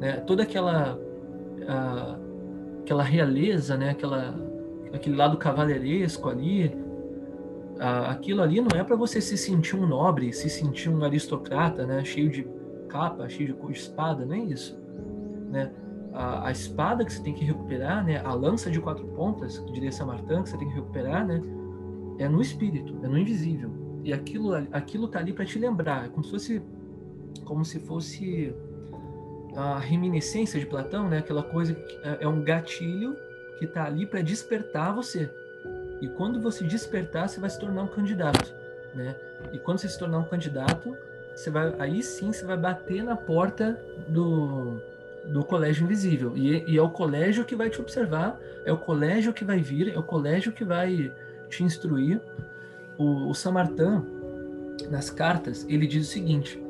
[SPEAKER 3] Né? Toda aquela, uh, aquela realeza, né, aquela, aquele lado cavaleiresco ali, aquilo ali não é para você se sentir um nobre, se sentir um aristocrata, né, cheio de capa, cheio de espada, não é isso, né? A, a, espada que você tem que recuperar, né, a lança de quatro pontas, diria Samartã, que você tem que recuperar, né, é no espírito, é no invisível. E aquilo, aquilo tá ali para te lembrar, é como se fosse como se fosse a reminiscência de Platão, né? Aquela coisa que é, é um gatilho que está ali para despertar você. E quando você despertar, você vai se tornar um candidato, né? E quando você se tornar um candidato, você vai, aí sim você vai bater na porta do, do colégio invisível. E, e, é o colégio que vai te observar, é o colégio que vai vir, é o colégio que vai te instruir. O, o Samartã, nas cartas, ele diz o seguinte: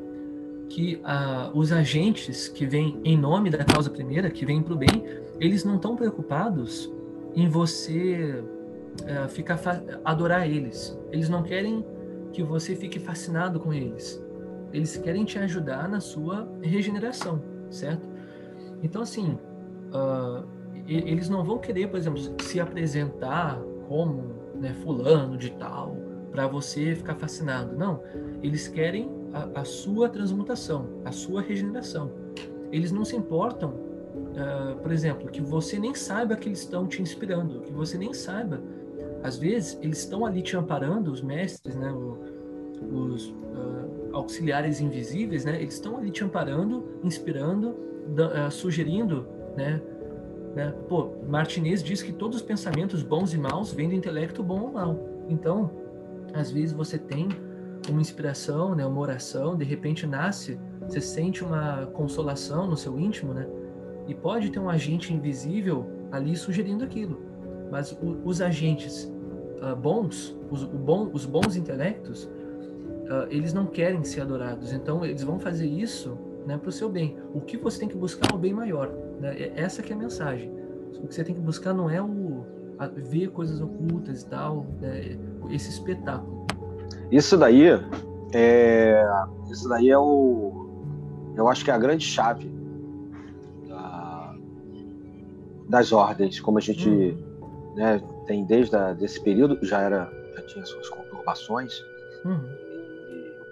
[SPEAKER 3] que ah, os agentes que vêm em nome da causa primeira, que vêm para o bem, eles não estão preocupados em você uh, ficar adorar eles. Eles não querem que você fique fascinado com eles. Eles querem te ajudar na sua regeneração, certo? Então, assim, uh, eles não vão querer, por exemplo, se apresentar como né, fulano de tal, para você ficar fascinado. Não. Eles querem a, a, sua transmutação, a sua regeneração. Eles não se importam, uh, por exemplo, que você nem saiba que eles estão te inspirando, que você nem saiba. Às vezes, eles estão ali te amparando, os mestres, né, os uh, auxiliares invisíveis, né, eles estão ali te amparando, inspirando, uh, sugerindo, né, né? Pô, Martinez diz que todos os pensamentos bons e maus vêm do intelecto bom ou mal. Então, às vezes você tem uma inspiração, né, uma oração, de repente nasce, você sente uma consolação no seu íntimo, né? E pode ter um agente invisível ali sugerindo aquilo. Mas o, os agentes uh, bons, os, bom, os bons intelectos, uh, eles não querem ser adorados. Então eles vão fazer isso né, para o seu bem. O que você tem que buscar é o bem maior. Né? Essa que é a mensagem. O que você tem que buscar não é o ver coisas ocultas e tal, né? esse espetáculo.
[SPEAKER 2] Isso daí é, isso daí é o, eu acho que é a grande chave da, das ordens, como a gente uhum. né, tem desde a, desse período já era já tinha suas conturbações. Uhum.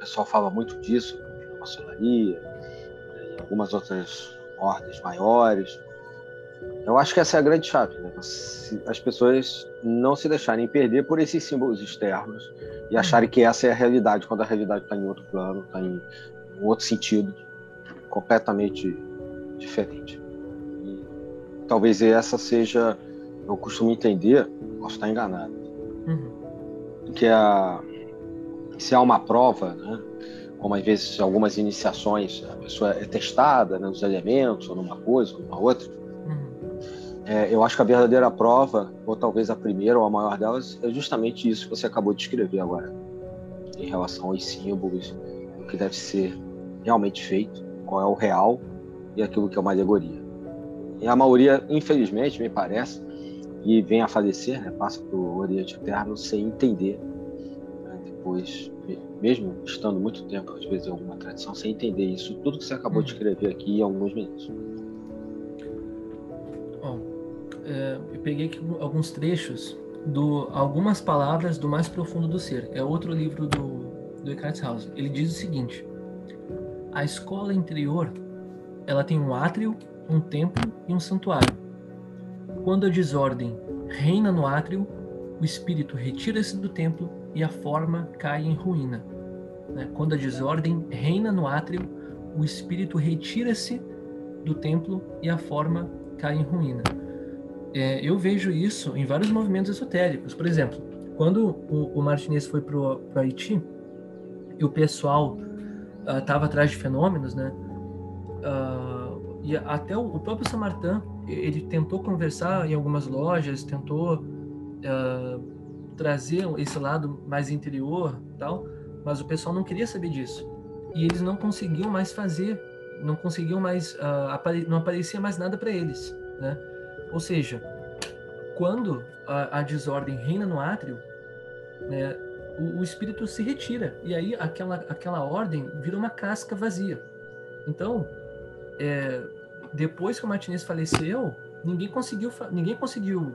[SPEAKER 2] Pessoal fala muito disso na maçonaria, e algumas outras ordens maiores. Eu acho que essa é a grande chave, né? as pessoas não se deixarem perder por esses símbolos externos e uhum. acharem que essa é a realidade, quando a realidade está em outro plano, está em um outro sentido, completamente diferente. E talvez essa seja, eu costumo entender, posso estar enganado, uhum. que a, se há uma prova, né? como às vezes algumas iniciações a pessoa é testada né, nos elementos, ou numa coisa, ou numa outra, é, eu acho que a verdadeira prova, ou talvez a primeira ou a maior delas, é justamente isso que você acabou de escrever agora, em relação aos símbolos, o que deve ser realmente feito, qual é o real e aquilo que é uma alegoria. E a maioria, infelizmente, me parece, e vem a falecer, né, passa para o Oriente Eterno sem entender, depois, mesmo estando muito tempo, às vezes, em alguma tradição, sem entender isso, tudo que você acabou de uhum. escrever aqui em alguns minutos
[SPEAKER 3] é, eu peguei aqui alguns trechos do algumas palavras do mais profundo do ser. É outro livro do do Eckhart House. Ele diz o seguinte: a escola interior ela tem um átrio, um templo e um santuário. Quando a desordem reina no átrio, o espírito retira-se do templo e a forma cai em ruína. Né? Quando a desordem reina no átrio, o espírito retira-se do templo e a forma cai em ruína é, eu vejo isso em vários movimentos esotéricos. Por exemplo, quando o, o Martinez foi para o Haiti e o pessoal estava uh, atrás de fenômenos, né? Uh, e até o, o próprio Samartã, ele tentou conversar em algumas lojas, tentou uh, trazer esse lado mais interior, tal, mas o pessoal não queria saber disso. E eles não conseguiam mais fazer, não conseguiam mais, apare não aparecia mais nada para eles, né? Ou seja, quando a, a desordem reina no átrio, né, o, o, espírito se retira e aí aquela, aquela ordem vira uma casca vazia. Então, é, depois que o Martinez faleceu, ninguém conseguiu, ninguém conseguiu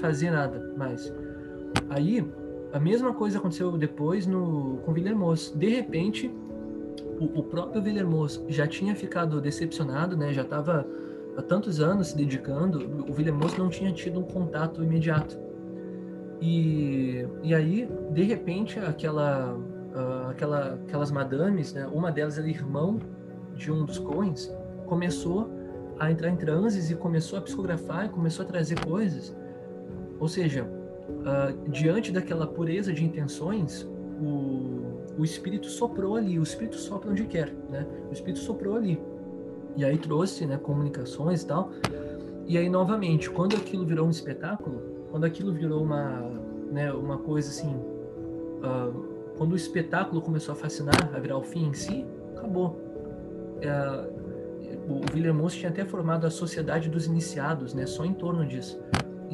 [SPEAKER 3] fazer nada mais. Aí, a mesma coisa aconteceu depois no, com Villermoz. De repente, o, o próprio Villermoz já tinha ficado decepcionado, né? Já estava há tantos anos se dedicando, o Villemot não tinha tido um contato imediato. E, e aí, de repente, aquela, uh, aquela, aquelas madames, né? Uma delas era irmão de um dos Coens, começou a entrar em transes e começou a psicografar e começou a trazer coisas. Ou seja, uh, diante daquela pureza de intenções, o, o Espírito soprou ali. O Espírito sopra onde quer, né? O Espírito soprou ali. E aí trouxe, né, comunicações e tal. E aí, novamente, quando aquilo virou um espetáculo, quando aquilo virou uma, né, uma coisa assim... Uh, quando o espetáculo começou a fascinar, a virar o fim em si, acabou. É, o William Moss tinha até formado a Sociedade dos Iniciados, né, só em torno disso.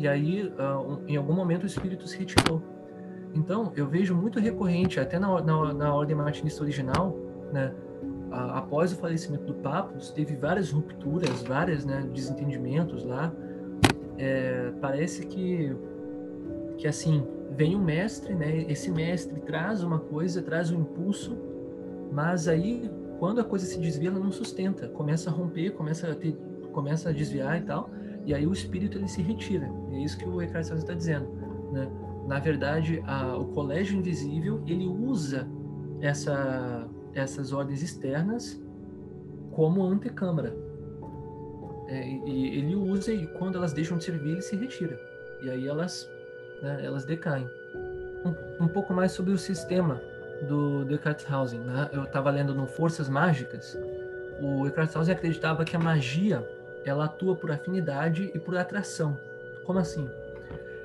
[SPEAKER 3] E aí, uh, em algum momento, o espírito se retirou. Então, eu vejo muito recorrente, até na, na, na ordem martinista original, né, uh, após o falecimento do Papa, teve várias rupturas, vários né, desentendimentos lá. É, parece que, que, assim, vem um mestre, né, esse mestre traz uma coisa, traz um impulso, mas aí, quando a coisa se desvia, ela não sustenta, começa a romper, começa a, ter, começa a desviar e tal, e aí o espírito ele se retira. É isso que o Eckhart Tolle está dizendo, né? Na verdade, a, o colégio invisível ele usa essa, essas ordens externas como antecâmara. É, e ele usa e quando elas deixam de servir ele se retira. E aí elas, né, elas decaem. Um, um pouco mais sobre o sistema do, Eckhart Né? Eu estava lendo no Forças Mágicas. O Eckhart acreditava que a magia ela atua por afinidade e por atração. Como assim?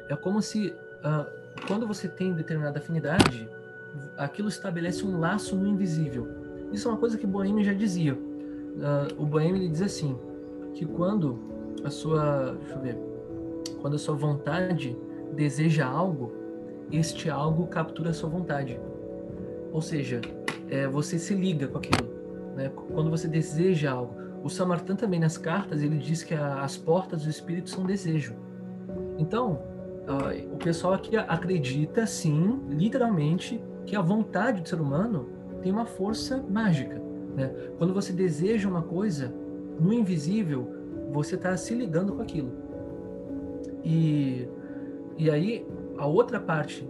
[SPEAKER 3] É como se uh, quando você tem determinada afinidade, aquilo estabelece um laço no invisível. Isso é uma coisa que Boêmio já dizia. Uh, o Boêmio ele diz assim que quando a sua, deixa eu ver, quando a sua vontade deseja algo, este algo captura a sua vontade. Ou seja, é, você se liga com aquilo. Né? Quando você deseja algo, o Samartã também nas cartas ele diz que a, as portas do espírito são desejo. Então uh, o pessoal aqui acredita sim, literalmente, que a vontade do ser humano tem uma força mágica. Né? Quando você deseja uma coisa no invisível, você está se ligando com aquilo. E, e aí a outra parte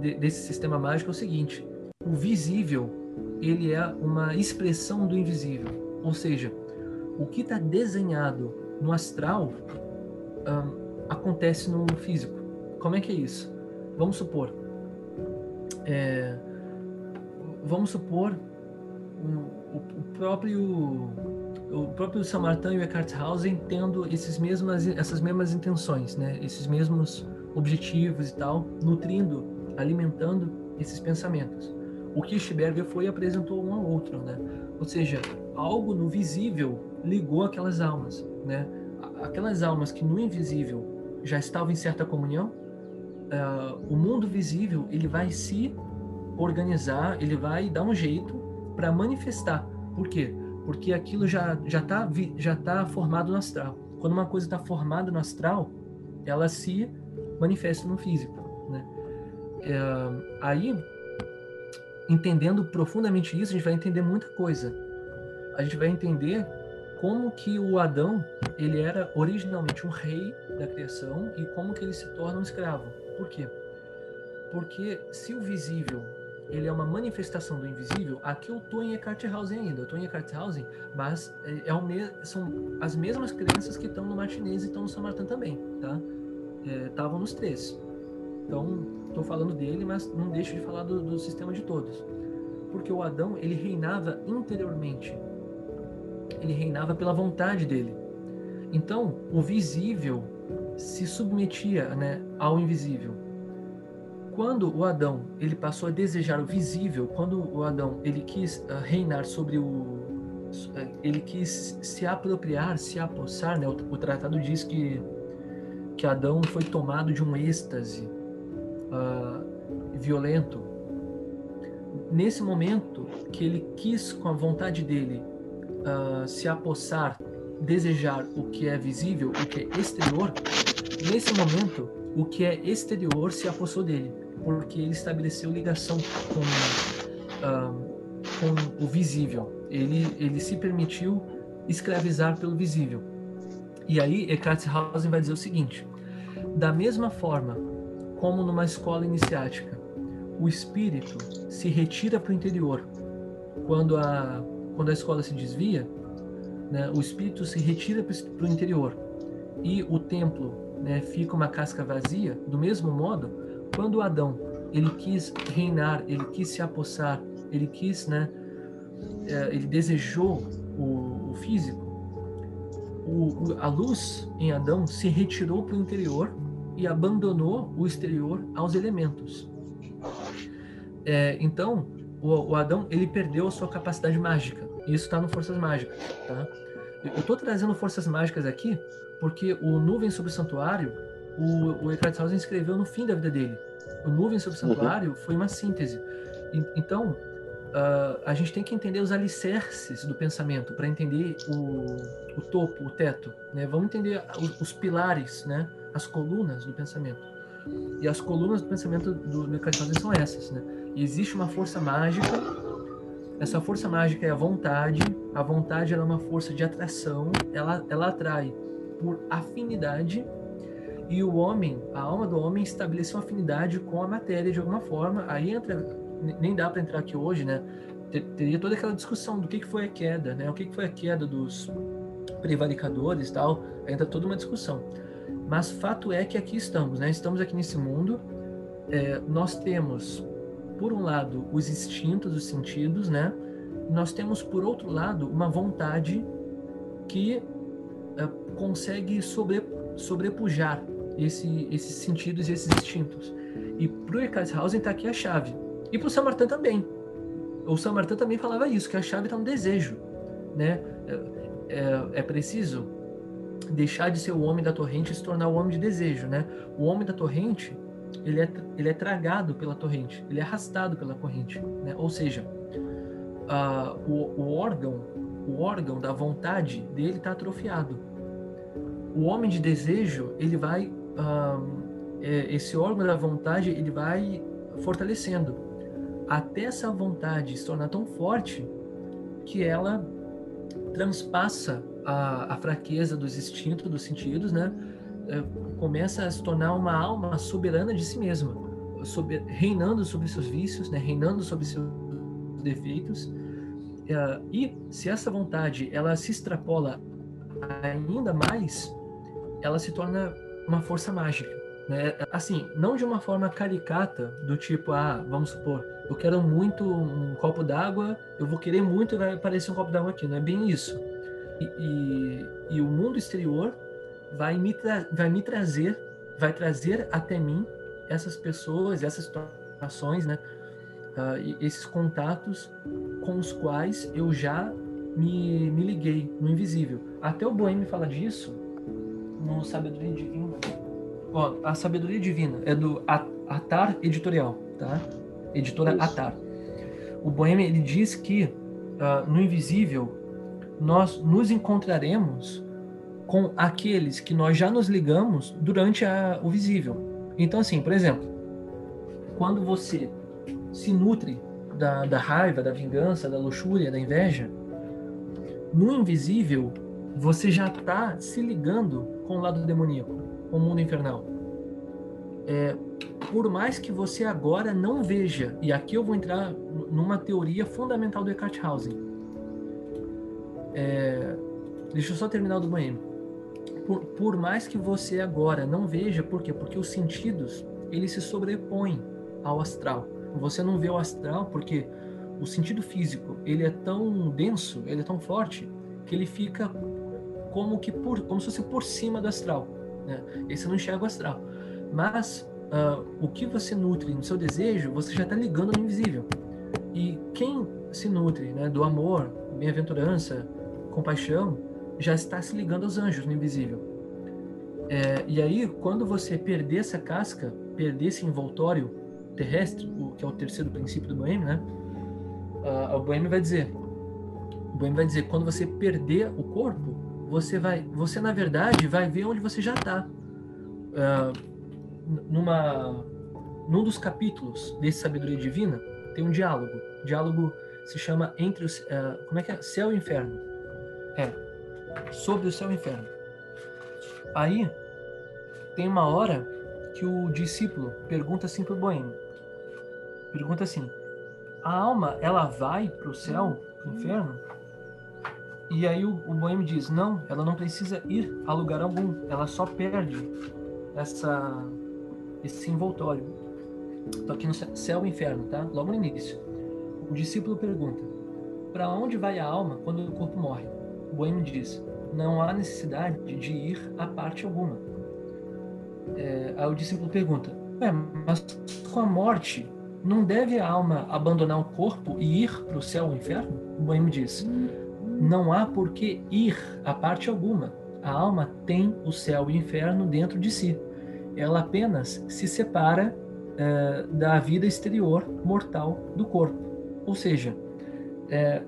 [SPEAKER 3] de, desse sistema mágico é o seguinte: o visível ele é uma expressão do invisível. Ou seja, o que está desenhado no astral um, acontece no físico. Como é que é isso? Vamos supor, é, vamos supor o, o, próprio o próprio Samartan e o Eckarthausen tendo esses mesmas, essas mesmas intenções, né? esses mesmos objetivos e tal, nutrindo, alimentando esses pensamentos. O Kirchberger foi e apresentou um ao outro, né? Ou seja, algo no visível ligou aquelas almas, né? Aquelas almas que no invisível já estavam em certa comunhão, uh, o mundo visível ele vai se organizar, ele vai dar um jeito para manifestar. Por quê? Porque aquilo já já está já tá formado no astral. Quando uma coisa está formada no astral, ela se manifesta no físico, né? Uh, aí entendendo profundamente isso, a gente vai entender muita coisa. A gente vai entender como que o Adão ele era originalmente um rei da criação e como que ele se torna um escravo. Por quê? Porque se o visível ele é uma manifestação do invisível, aqui eu estou em Eckarthausen ainda, eu estou em Eckarthausen, mas é, é o me são as mesmas crenças que estão no Martinez e estão no Samartan também, tá? Estavam é, nos três. Então, estou falando dele, mas não deixo de falar do, do sistema de todos. Porque o Adão, ele reinava interiormente. Ele reinava pela vontade dele. Então, o visível se submetia né, ao invisível. Quando o Adão ele passou a desejar o visível, quando o Adão ele quis uh, reinar sobre o, ele quis se apropriar, se apossar, né? O, o tratado diz que que Adão foi tomado de um êxtase uh, violento. Nesse momento que ele quis, com a vontade dele, uh, se apossar, desejar o que é visível, o que é exterior, nesse momento, o que é exterior se apossou dele, porque ele estabeleceu ligação com, uh, com o visível. Ele, ele se permitiu escravizar pelo visível. E aí, Eckhart Hausen vai dizer o seguinte: da mesma forma como numa escola iniciática. o espírito se retira para o interior. Quando a, quando a escola se desvia, né, o espírito se retira para o interior e o templo né, fica uma casca vazia. Do mesmo modo, quando Adão ele quis reinar, ele quis se apossar, ele quis, né, é, ele desejou o, o físico, o, o, a luz em Adão se retirou para o interior e abandonou o exterior aos elementos. É, então, o, o, Adão ele perdeu a sua capacidade mágica. Isso está no Forças Mágicas, tá? Eu estou trazendo Forças Mágicas aqui porque o Nuvem sobre o Santuário, o, o Eckhart Hausen escreveu no fim da vida dele. O Nuvem sobre o uhum. Santuário uhum. foi uma síntese. E, então, uh, a gente tem que entender os alicerces do pensamento para entender o, o, topo, o teto. Né? Vamos entender os, os, pilares, né? as colunas do pensamento. E as colunas do pensamento do, do são essas. Né? Existe uma força mágica. Essa força mágica é a vontade. A vontade é uma força de atração. Ela, ela atrai por afinidade e o homem, a alma do homem estabeleceu afinidade com a matéria de alguma forma. Aí entra nem dá para entrar aqui hoje, né? Teria toda aquela discussão do que, que foi a queda, né? O que, que foi a queda dos prevaricadores tal. Entra toda uma discussão. Mas fato é que aqui estamos, né? Estamos aqui nesse mundo. É, nós temos, por um lado, os instintos, os sentidos, né? Nós temos, por outro lado, uma vontade que é, consegue sobre, sobrepujar esse, esses sentidos e esses instintos. E para o Eckhardshausen está aqui a chave. E para o Samartan também. O Samartan também falava isso, que a chave está no desejo. Né? É, é, é, preciso deixar de ser o homem da torrente e se tornar o homem de desejo. Né? O homem da torrente, ele é, ele é tragado pela torrente, ele é arrastado pela corrente. Né? Ou seja, uh, o, o órgão o órgão da vontade dele está atrofiado. O homem de desejo, ele vai, uh, é, esse órgão da vontade, ele vai fortalecendo até essa vontade se tornar tão forte que ela transpassa a, a fraqueza dos instintos, dos sentidos, né? Começa a se tornar uma alma soberana de si mesma, sobre, reinando sobre seus vícios, né? Reinando sobre seus defeitos. É, e se essa vontade ela se extrapola ainda mais, ela se torna uma força mágica. Né? Assim, não de uma forma caricata, do tipo, ah, vamos supor, eu quero muito um copo d'água, eu vou querer muito e vai aparecer um copo d'água aqui. Não é bem isso. E, e, e o mundo exterior vai me, vai me trazer, vai trazer até mim essas pessoas, essas situações, né? Uh, esses contatos com os quais eu já me, me liguei no invisível. Até o Boêmio fala disso no Sabedoria Divina Ó, a sabedoria divina é do Atar Editorial, tá? Editora Isso. Atar. O Boêmio ele diz que uh, no invisível nós nos encontraremos com aqueles que nós já nos ligamos durante a, o visível. Então, assim, por exemplo, quando você se nutre da, da raiva, da vingança, da luxúria, da inveja, no invisível você já está se ligando com o lado demoníaco o mundo infernal. É, por mais que você agora não veja, e aqui eu vou entrar numa teoria fundamental do Eckhart Hausen. É, deixa eu só terminar do banheiro. Por, por, mais que você agora não veja, por quê? Porque os sentidos eles se sobrepõem ao astral. Você não vê o astral porque o sentido físico ele é tão denso, ele é tão forte que ele fica como que por, como se fosse por cima do astral. Né? Esse não enxerga o astral. Mas uh, o que você nutre no seu desejo, você já está ligando no invisível. E quem se nutre né, do amor, bem-aventurança, compaixão, já está se ligando aos anjos no invisível. É, e aí, quando você perder essa casca, perder esse envoltório terrestre, o, que é o terceiro princípio do Boêmio, né? Uh, o Boêmio vai dizer, o Boêmio vai dizer, quando você perder o corpo, você vai, você na verdade vai ver onde você já está. Uh, numa, num dos capítulos desse sabedoria divina tem um diálogo. O diálogo se chama entre os, uh, como é que é? Céu e inferno. É, sobre o céu e o inferno. Aí tem uma hora que o discípulo pergunta assim para o boêmio. pergunta assim: a alma ela vai para o céu, para o inferno? E aí o, o Boêmio diz: não, ela não precisa ir a lugar algum, ela só perde essa, esse envoltório. Estou aqui no céu e inferno, tá? Logo no início. O discípulo pergunta: para onde vai a alma quando o corpo morre? O Boêmio diz: não há necessidade de ir a parte alguma. É, aí o discípulo pergunta: mas com a morte, não deve a alma abandonar o corpo e ir para o céu ou inferno? O Boêmio diz: não há por que ir a parte alguma. A alma tem o céu e o inferno dentro de si. Ela apenas se separa é, da vida exterior mortal do corpo. Ou seja, é,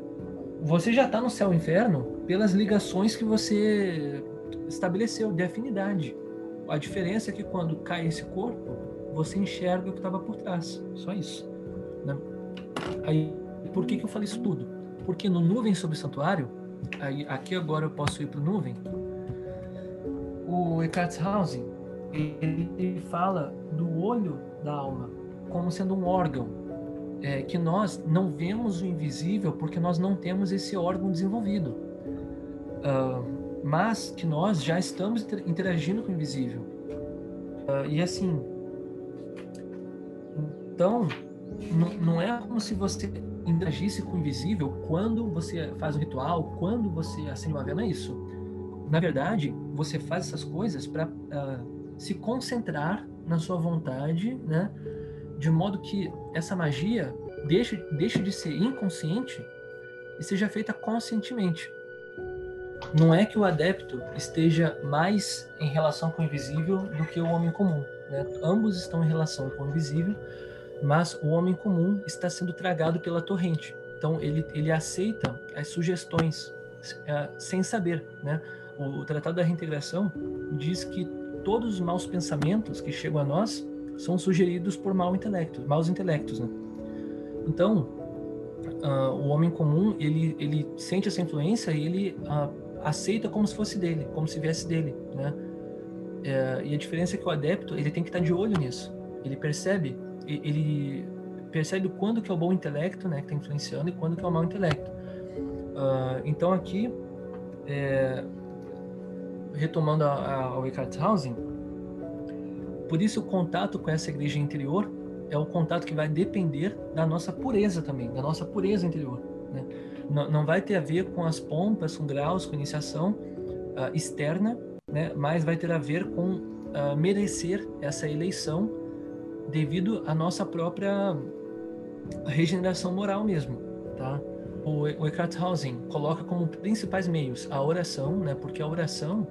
[SPEAKER 3] você já está no céu e inferno pelas ligações que você estabeleceu de afinidade. A diferença é que quando cai esse corpo, você enxerga o que estava por trás. Só isso. Né? Aí, por que, que eu falei isso tudo? Porque no nuvem sobre o santuário, aí, aqui agora eu posso ir para nuvem, o Eckhart Hausen, ele fala do olho da alma como sendo um órgão é, que nós não vemos o invisível porque nós não temos esse órgão desenvolvido, uh, mas que nós já estamos interagindo com o invisível. Uh, e assim, então, não é como se você interagisse com o invisível quando você faz o ritual, quando você acende uma vela, é isso. Na verdade, você faz essas coisas para uh, ah, se concentrar na sua vontade, né? De modo que essa magia deixe, deixe de ser inconsciente e seja feita conscientemente. Não é que o adepto esteja mais em relação com o invisível do que o homem comum. Né? Ambos estão em relação com o invisível, mas o homem comum está sendo tragado pela torrente. Então ele, ele aceita as sugestões uh, sem saber. Né? O, o Tratado da Reintegração diz que todos os maus pensamentos que chegam a nós são sugeridos por mau intelecto, maus intelectos. Né? Então, uh, o homem comum ele, ele sente essa influência e ele uh, aceita como se fosse dele, como se viesse dele. Né? É, e a diferença é que o adepto ele tem que estar de olho nisso. Ele percebe ele percebe quando que é o bom intelecto, né, que está influenciando, e quando que é o mau intelecto. Uh, então aqui, é, retomando ao Eckhart Hausen, por isso o contato com essa igreja interior é o contato que vai depender da nossa pureza também, da nossa pureza interior. Né? Não, não vai ter a ver com as pompas, com graus, com iniciação uh, externa, né? mas vai ter a ver com uh, merecer essa eleição devido à nossa própria regeneração moral mesmo, tá? O, o Eckhart Hausen coloca como principais meios a oração, né? Porque a oração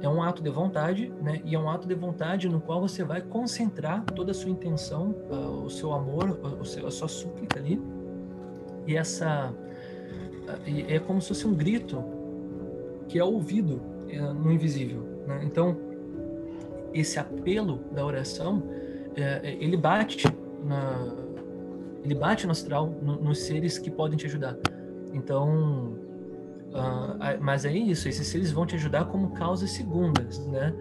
[SPEAKER 3] é um ato de vontade, né? E é um ato de vontade no qual você vai concentrar toda a sua intenção, uh, o seu amor, a sua súplica ali. E essa é como se fosse um grito que é ouvido uh, no invisível, né? Então esse apelo da oração é, é, ele bate na ele bate no astral no, nos seres que podem te ajudar. Então, uh, mas é isso. Esses seres vão te ajudar como causas segundas, né?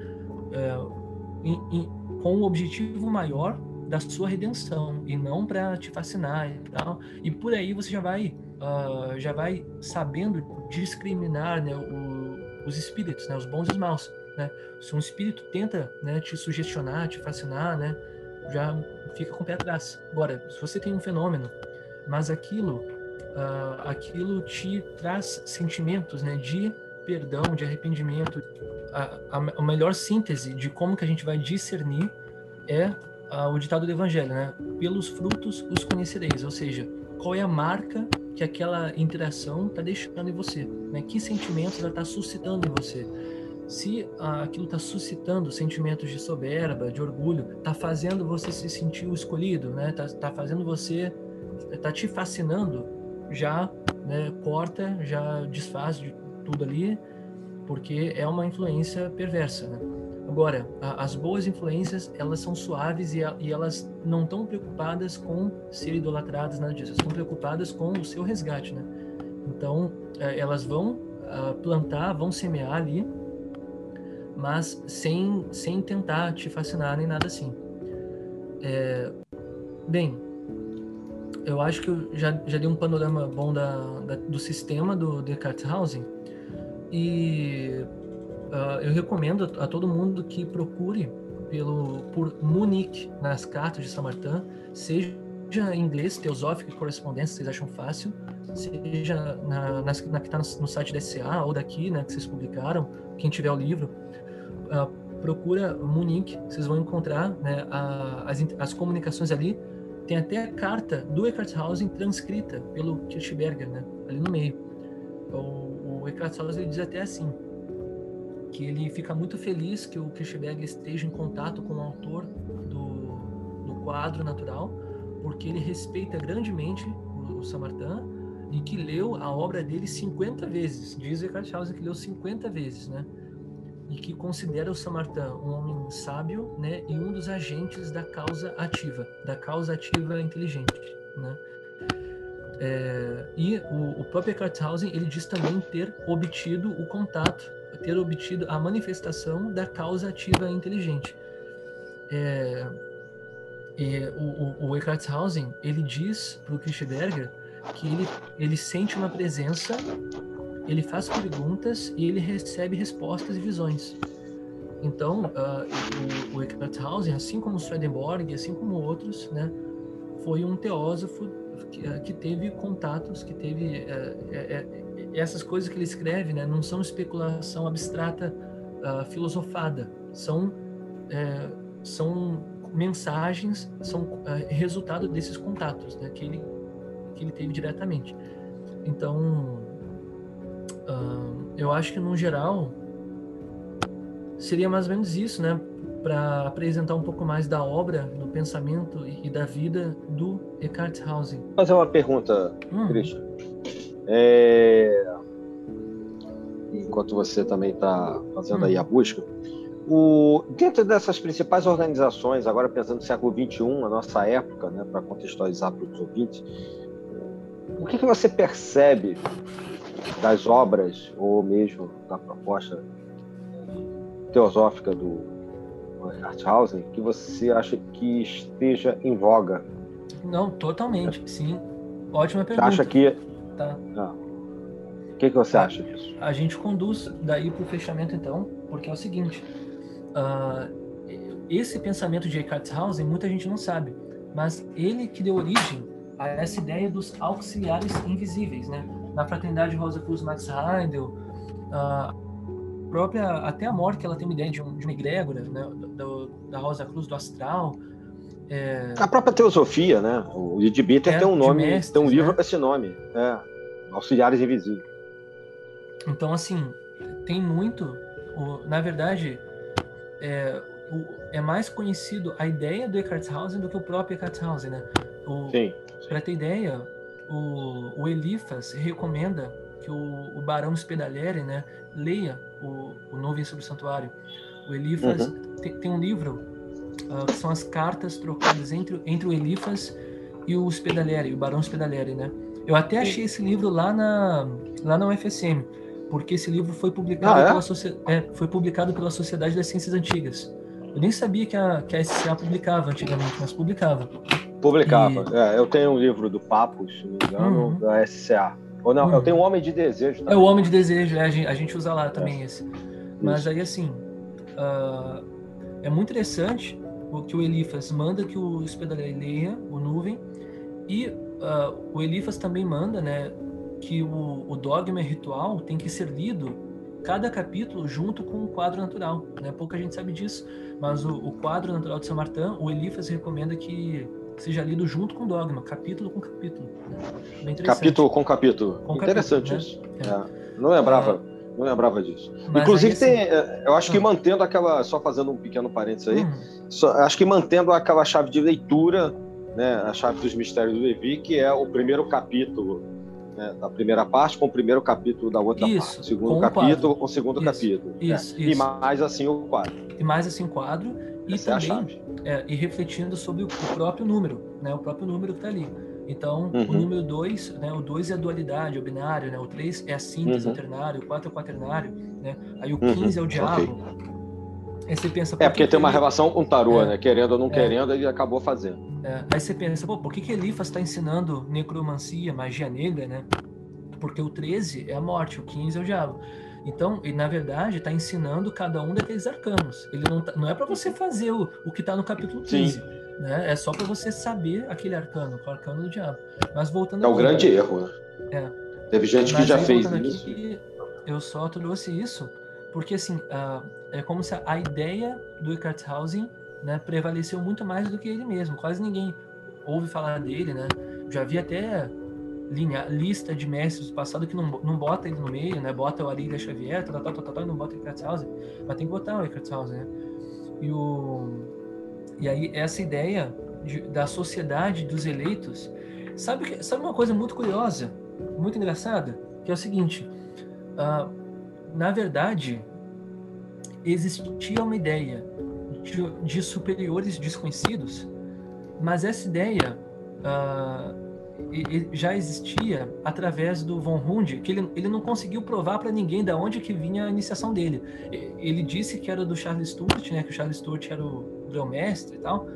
[SPEAKER 3] Uh, em, em, com o objetivo maior da sua redenção e não para te fascinar e tal. E por aí você já vai uh, já vai sabendo discriminar né, o, os espíritos, né, os bons e os maus. Né? Se um espírito tenta né, te sugestionar, te fascinar, né, já fica com o pé atrás. Agora, se você tem um fenômeno, mas aquilo, uh, aquilo te traz sentimentos, né, de perdão, de arrependimento, a, a, a melhor síntese de como que a gente vai discernir é uh, o ditado do Evangelho, né? Pelos frutos os conhecereis, ou seja, qual é a marca que aquela interação está deixando em você, né? Que sentimentos ela está suscitando em você se ah, aquilo está suscitando sentimentos de soberba, de orgulho, está fazendo você se sentir o escolhido, né? Está tá fazendo você, está te fascinando, já né, corta, já desfaz de tudo ali, porque é uma influência perversa, né? Agora, a, as boas influências, elas são suaves e, a, e elas não estão preocupadas com ser idolatradas, nada disso. Elas estão preocupadas com o seu resgate, né? Então, eh, elas vão ah, plantar, vão semear ali mas sem, sem tentar te fascinar nem nada assim. É, bem, eu acho que eu já, já dei um panorama bom da, da do sistema do Descartes Housing e uh, eu recomendo a, todo mundo que procure pelo por Munique nas cartas de Saint-Martin, seja em inglês, teosófico e correspondência, vocês acham fácil, seja na, na, na que está no, no, site da SA ou daqui, né, que vocês publicaram, quem tiver o livro, uh, procura Munique, vocês vão encontrar né, a, as, as comunicações ali, tem até a carta do Eckartshausen transcrita pelo Kirchberger, né, ali no meio. O, o Eckartshausen diz até assim, que ele fica muito feliz que o Kirchberger esteja em contato com o autor do, do quadro natural, porque ele respeita grandemente o, o Samartin e que leu a obra dele 50 vezes. Diz Eckhart Schauser que leu 50 vezes, né? E que considera o Samartin um homem sábio, né? E um dos agentes da causa ativa, da causa ativa inteligente, né? É, e o, o próprio Eckhart ele diz também ter obtido o contato, ter obtido a manifestação da causa ativa inteligente. É, o, o, o ele diz para o Kirchberger que ele, ele sente uma presença, ele faz perguntas e ele recebe respostas e visões. Então, uh, o, o Eckartshausen, assim como Swedenborg, assim como outros, né, foi um teósofo que, que teve contatos, que teve uh, essas coisas que ele escreve, né, não são especulação abstrata filosofada, são são mensagens, são resultado desses contatos, né, que ele que ele teve diretamente. Então, uh, eu acho que no geral seria mais ou menos isso, né? Para apresentar um pouco mais da obra, do pensamento e, da vida do Eckhart Hausen.
[SPEAKER 2] Fazer uma pergunta, hum. Christian. É... Enquanto você também está fazendo hum. aí a busca, o, dentro dessas principais organizações, agora pensando no século XXI, a nossa época, né, para contextualizar para os ouvintes, o que, que você percebe das obras ou mesmo da proposta teosófica do Arthausen que você acha que esteja em voga?
[SPEAKER 3] Não, totalmente, sim. Ótima pergunta.
[SPEAKER 2] Você acha que. Tá. Ah. O que, que você acha disso?
[SPEAKER 3] A gente conduz daí para o fechamento, então, porque é o seguinte: uh, esse pensamento de Eckhart Hausen, muita gente não sabe, mas ele que deu origem a essa ideia dos auxiliares invisíveis, né? Na Fraternidade Rosa Cruz Max Heindel, a própria até a morte ela tem uma ideia de, um, de uma egrégora, né? Do, da Rosa Cruz do astral.
[SPEAKER 2] É... A própria teosofia, né? O Ed Bitter é, tem um nome, mestres, tem um livro né? com esse nome, é, Auxiliares Invisíveis.
[SPEAKER 3] Então assim tem muito, na verdade, é, é mais conhecido a ideia do Eckartshausen do que o próprio Eckartshausen, né? O, Sim. Para ter ideia, o, o Elifas recomenda que o, o Barão Spedalieri, né, leia o, o Novo sobre o Santuário. O Elifas uhum. tem, tem, um livro uh, que são as cartas trocadas entre, entre o Elifas e o Spedalieri, o Barão Spedalieri, né? Eu até achei esse livro lá na lá na UFSM, porque esse livro foi publicado, ah, é? pela, é, foi publicado pela Sociedade das Ciências Antigas. Eu nem sabia que a, que a SCA publicava antigamente, mas publicava.
[SPEAKER 2] Publicava. E... É, eu tenho um livro do Papo, se não me engano, uhum. da SCA. Ou não, uhum. eu tenho o Homem de Desejo também.
[SPEAKER 3] É o Homem de Desejo, é, a, gente, a gente usa lá também é. esse. Mas Isso. aí, assim, uh, é muito interessante o que o Elifas manda que o Espedalé leia, o Nuvem, e uh, o Elifas também manda, né, que o, o dogma ritual tem que ser lido cada capítulo junto com o quadro natural. Né? Pouca gente sabe disso, mas o, o quadro natural de São Martin, o Elifas recomenda que seja lido junto com o dogma, capítulo com capítulo.
[SPEAKER 2] Capítulo com capítulo. Com Interessante capítulo, né? isso. É. É. Não lembrava. É. Não lembrava disso. Mas Inclusive, assim, tem, é, eu acho que ah. mantendo aquela. Só fazendo um pequeno parênteses aí, hum. só, acho que mantendo aquela chave de leitura, né, a chave dos mistérios do Levi, que é o primeiro capítulo né, da primeira parte com o primeiro capítulo da outra isso, parte. O segundo capítulo com o segundo isso, capítulo. Isso, né? isso. E mais assim o quadro.
[SPEAKER 3] E mais assim o quadro. Essa e é também é, e refletindo sobre o, o, próprio número, né? O próprio número que está ali. Então, uhum. o número 2, né, o 2 é a dualidade, é o binário, né? O 3 é a síntese, uhum. o ternário, o 4 é o quaternário, né? Aí o 15 uhum. é o diabo. Okay. Aí você pensa,
[SPEAKER 2] é, porque tem uma ele... relação com o tarô, é, né? Querendo ou não é, querendo, ele acabou fazendo.
[SPEAKER 3] É, aí você pensa, pô, por que, que Elifas está ensinando necromancia, magia negra, né? Porque o 13 é a morte, o 15 é o diabo. Então, ele, na verdade, está ensinando cada um daqueles arcanos. Ele não, tá, não é para você fazer o, o que está no capítulo 15. Né? É só para você saber aquele arcano, o arcano do diabo. Mas voltando
[SPEAKER 2] É o grande erro, né? É. Teve gente Mas que já fez isso. Aqui,
[SPEAKER 3] eu só trouxe isso porque, assim, uh, é como se a ideia do Eckhart Hausen né, prevaleceu muito mais do que ele mesmo. Quase ninguém ouve falar dele, né? Já vi até linha, lista de mestres do passado que não, não bota ele no meio, né? Bota o Arília Xavier, tal, tal, tal, tal, e não bota o Eckhart Hausen. Mas tem que botar o Eckhart Hausen, né? E, o, e aí, essa ideia de, da sociedade dos eleitos... Sabe, sabe uma coisa muito curiosa, muito engraçada? Que é o seguinte... Uh, na verdade, existia uma ideia de, de superiores desconhecidos, mas essa ideia uh, já existia através do Von Hund, que ele, ele não conseguiu provar para ninguém da onde que vinha a iniciação dele. Ele disse que era do Charles Stuart, né, que o Charles Stuart era o grão-mestre e tal,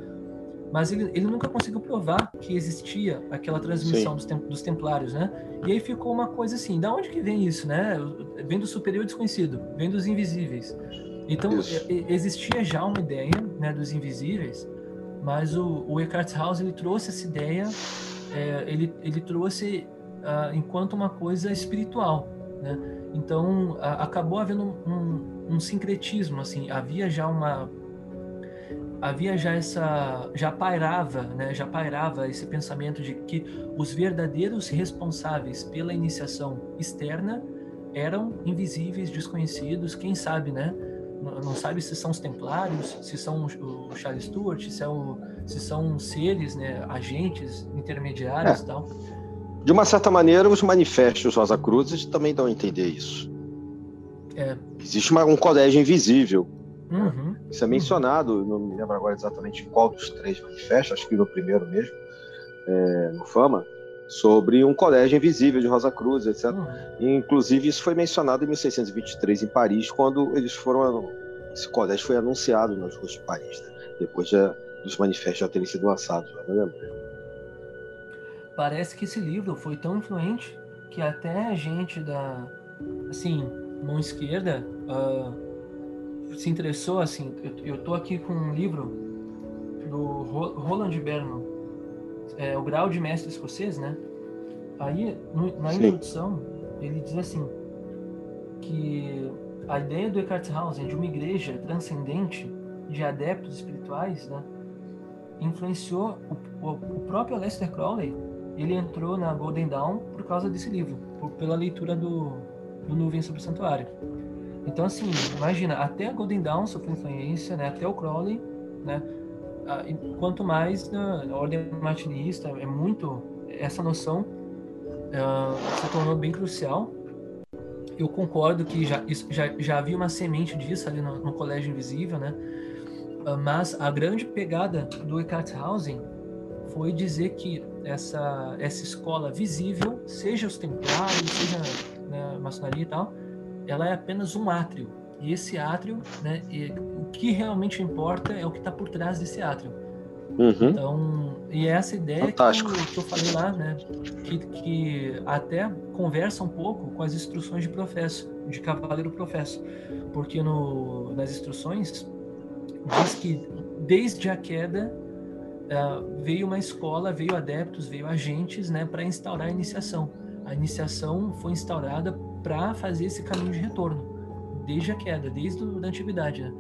[SPEAKER 3] mas ele, ele nunca conseguiu provar que existia aquela transmissão dos, tem, dos, templários, né? E aí ficou uma coisa assim, da onde que vem isso, né? Vem do superior desconhecido, vem dos invisíveis. Então, existia já uma ideia né, dos invisíveis, mas o, o Eckhart House ele trouxe essa ideia, é, ele, ele trouxe uh, enquanto uma coisa espiritual, né? Então, uh, acabou havendo um, um, um sincretismo, assim, havia já uma havia já essa já pairava né já pairava esse pensamento de que os verdadeiros responsáveis pela iniciação externa eram invisíveis desconhecidos quem sabe né não, sabe se são os templários se são o Charles Stuart se, é o, se são seres né agentes intermediários é. tal
[SPEAKER 2] de uma certa maneira os manifestos Rosa Cruzes também dão a entender isso é. existe uma, um colégio invisível
[SPEAKER 3] Uhum.
[SPEAKER 2] Isso é mencionado, não me lembro agora exatamente qual dos três manifestos, acho que no primeiro mesmo, é, no Fama, sobre um colégio invisível de Rosa Cruz, etc. Uhum. inclusive, isso foi mencionado em 1623 em Paris, quando eles foram. Esse colégio foi anunciado nas ruas de Paris, né? depois de, dos manifestos já terem sido lançados, não lembro.
[SPEAKER 3] Parece que esse livro foi tão influente que até a gente da. Assim, mão esquerda. Uh se interessou, assim, eu, eu tô aqui com um livro do Roland Berman, é, O Grau de Mestre Escocês, né? Aí, no, na introdução, ele diz assim, que a ideia do Eckhart Hausen de uma igreja transcendente de adeptos espirituais, né? Influenciou o, o, o próprio Lester Crowley, ele entrou na Golden Dawn por causa desse livro, por, pela leitura do, do Nuvem sobre o Santuário. Então, assim, imagina, até a Golden Dawn sofreu influência, né? Até o Crowley, né? Ah, quanto mais na, ordem martinista, é muito... Essa noção uh, se tornou bem crucial. Eu concordo que já, já, já havia uma semente disso ali no, no Colégio Invisível, né? Uh, mas a grande pegada do Eckhart Hausen foi dizer que essa, essa escola visível, seja os templários, seja né, maçonaria e tal, ela é apenas um átrio. E esse átrio, né, e, o que realmente importa é o que está por trás desse átrio.
[SPEAKER 2] Uhum.
[SPEAKER 3] Então, e é essa ideia que eu, que eu, falei lá, né, que, que até conversa um pouco com as instruções de professo, de cavaleiro professo, porque no, nas instruções diz que desde a queda uh, veio uma escola, veio adeptos, veio agentes, né, para instaurar a iniciação. A iniciação foi instaurada para fazer esse caminho de retorno, desde a queda, desde a da antiguidade. Né?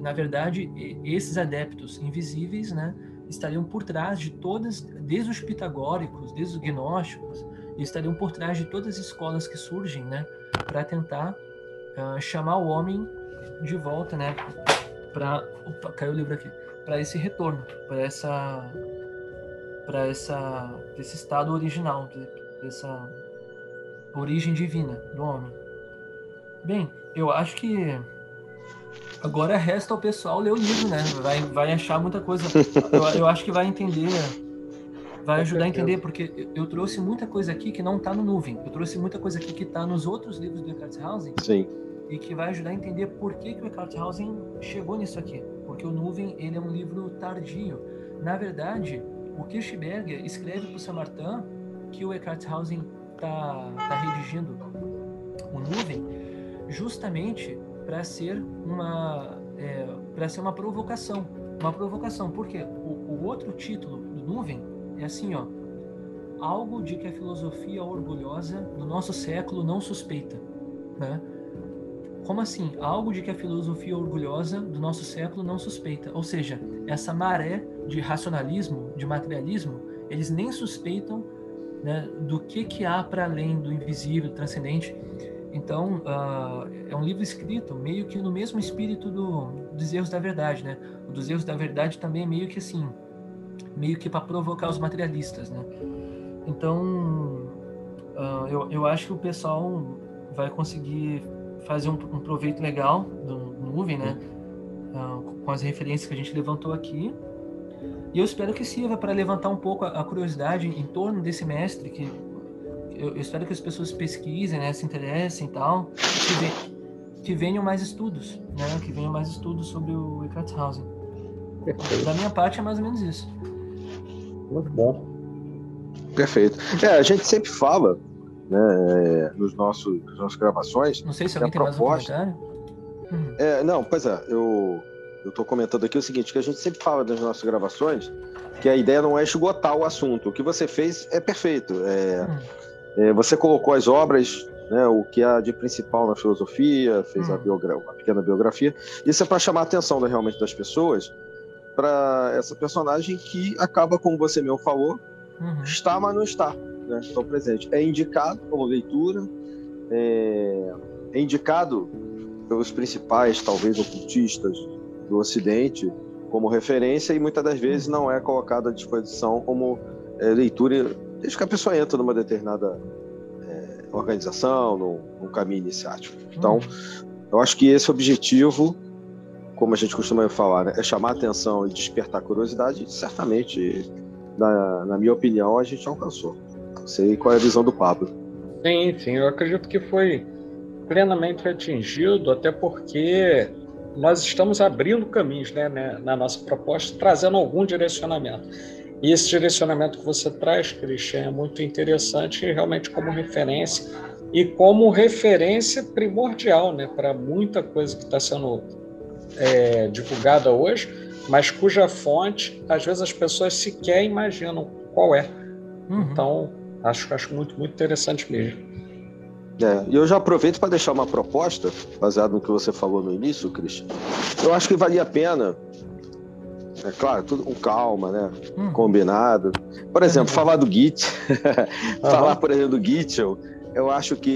[SPEAKER 3] Na verdade, esses adeptos invisíveis né, estariam por trás de todas, desde os pitagóricos, desde os gnósticos, estariam por trás de todas as escolas que surgem né, para tentar uh, chamar o homem de volta né, para. Caiu o livro aqui. Para esse retorno, para essa para essa esse estado original, dessa origem divina do homem. Bem, eu acho que agora resta ao pessoal ler o livro, né? Vai, vai achar muita coisa. Eu, eu acho que vai entender, vai ajudar a entender, porque eu trouxe muita coisa aqui que não está no nuvem. Eu trouxe muita coisa aqui que está nos outros livros do Eckhart Hausen.
[SPEAKER 2] Sim.
[SPEAKER 3] e que vai ajudar a entender por que, que o Eckhart-Hausen chegou nisso aqui. Porque o Nuvem ele é um livro tardio. Na verdade, o Kirchberger escreve para o Samartin que o Eckhart-Hausen está tá redigindo o Nuvem justamente para ser uma é, para ser uma provocação, uma provocação, porque o, o outro título do Nuvem é assim, ó, algo de que a filosofia orgulhosa do nosso século não suspeita, né? Como assim? Algo de que a filosofia orgulhosa do nosso século não suspeita. Ou seja, essa maré de racionalismo, de materialismo, eles nem suspeitam né, do que, que há para além do invisível, do transcendente. Então, uh, é um livro escrito meio que no mesmo espírito do, dos erros da verdade, né? O dos erros da verdade também é meio que assim, meio que para provocar os materialistas, né? Então, uh, eu, eu acho que o pessoal vai conseguir fazer um, um proveito legal do nuvem, né? Uh, com as referências que a gente levantou aqui. E eu espero que sirva para levantar um pouco a, a, curiosidade em torno desse mestre, que eu, eu espero que as pessoas pesquisem, né, se interessem e tal, que, que venham mais estudos, né? Que venham mais estudos sobre o Eckhart Hausen. Da minha parte é mais ou menos isso.
[SPEAKER 1] Muito bom.
[SPEAKER 2] Perfeito. É, a gente sempre fala, né, nos nossos, nas nossas gravações.
[SPEAKER 3] Não sei se alguém tem proposta... mais um comentário.
[SPEAKER 2] Hum. É, não, pois é, eu eu estou comentando aqui o seguinte, que a gente sempre fala nas nossas gravações que a ideia não é esgotar o assunto. O que você fez é perfeito. É, hum. é, você colocou as obras, né, o que há de principal na filosofia, fez hum. biogra uma pequena biografia. Isso é para chamar a atenção né, realmente das pessoas para essa personagem que acaba, como você mesmo falou, uhum. está, mas não está. Né, estão presente. É indicado como leitura, é, é indicado pelos principais, talvez, ocultistas do Ocidente como referência e muitas das vezes não é colocado à disposição como é, leitura desde que a pessoa entra numa determinada é, organização, num, num, caminho iniciático. Então, eu acho que esse objetivo, como a gente costuma falar, né, é chamar atenção e despertar curiosidade. E certamente, na, na minha opinião, a gente alcançou. Não sei qual é a visão do Pablo.
[SPEAKER 1] Sim, sim, eu acredito que foi plenamente atingido, até porque nós estamos abrindo caminhos né, né, na nossa proposta, trazendo algum direcionamento. E esse direcionamento que você traz, Christian, é muito interessante realmente como referência e como referência primordial né, para muita coisa que está sendo é, divulgada hoje, mas cuja fonte, às vezes, as pessoas sequer imaginam qual é. Uhum. Então, acho, acho muito, muito interessante mesmo.
[SPEAKER 2] É, e eu já aproveito para deixar uma proposta, baseado no que você falou no início, Christian. Eu acho que valia a pena, é claro, tudo com calma, né? Hum. Combinado. Por exemplo, falar do Git, falar, por exemplo, do Gitchell, eu acho que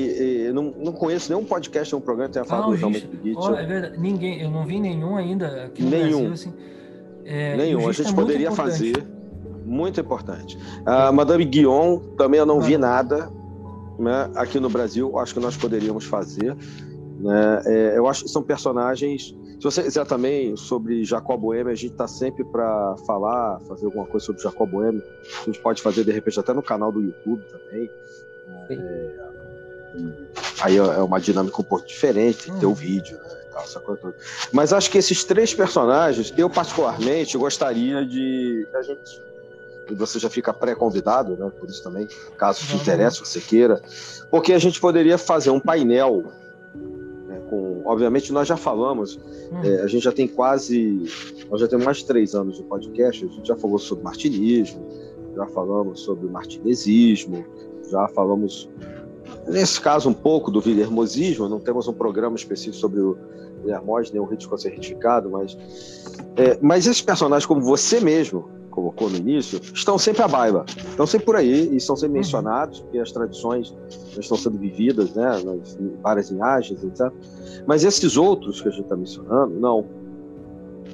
[SPEAKER 2] eu não, não conheço nenhum podcast ou um programa que tenha falado ah, realmente do Gitchell. Oh,
[SPEAKER 3] é verdade. Ninguém, eu não vi nenhum ainda aqui no nenhum. Brasil, assim.
[SPEAKER 2] É, nenhum. A gente é poderia fazer. Muito importante. A Madame Guion também eu não ah. vi nada né, aqui no Brasil, acho que nós poderíamos fazer. Né? É, eu acho que são personagens. Se você quiser também sobre Jacob Boehme, a gente está sempre para falar, fazer alguma coisa sobre Jacob Boehme. A gente pode fazer de repente até no canal do YouTube também. É, aí é uma dinâmica um pouco diferente, ter o hum. vídeo, né. Mas acho que esses três personagens, eu particularmente gostaria de a gente você já fica pré-convidado, né? Por isso também, caso te interesse, você queira, porque a gente poderia fazer um painel né, com, obviamente nós já falamos, hum. é, a gente já tem quase, nós já temos mais de três anos de podcast, a gente já falou sobre martinismo, já falamos sobre martinesismo, já falamos nesse caso um pouco do vilermosismo, não temos um programa específico sobre o Vilermos, nem o rito certificado, mas é, mas esses personagens como você mesmo colocou no início, estão sempre à baila, estão sempre por aí e estão sempre uhum. mencionados, porque as tradições estão sendo vividas, né, nas várias linhagens, etc. Mas esses outros que a gente está mencionando, não.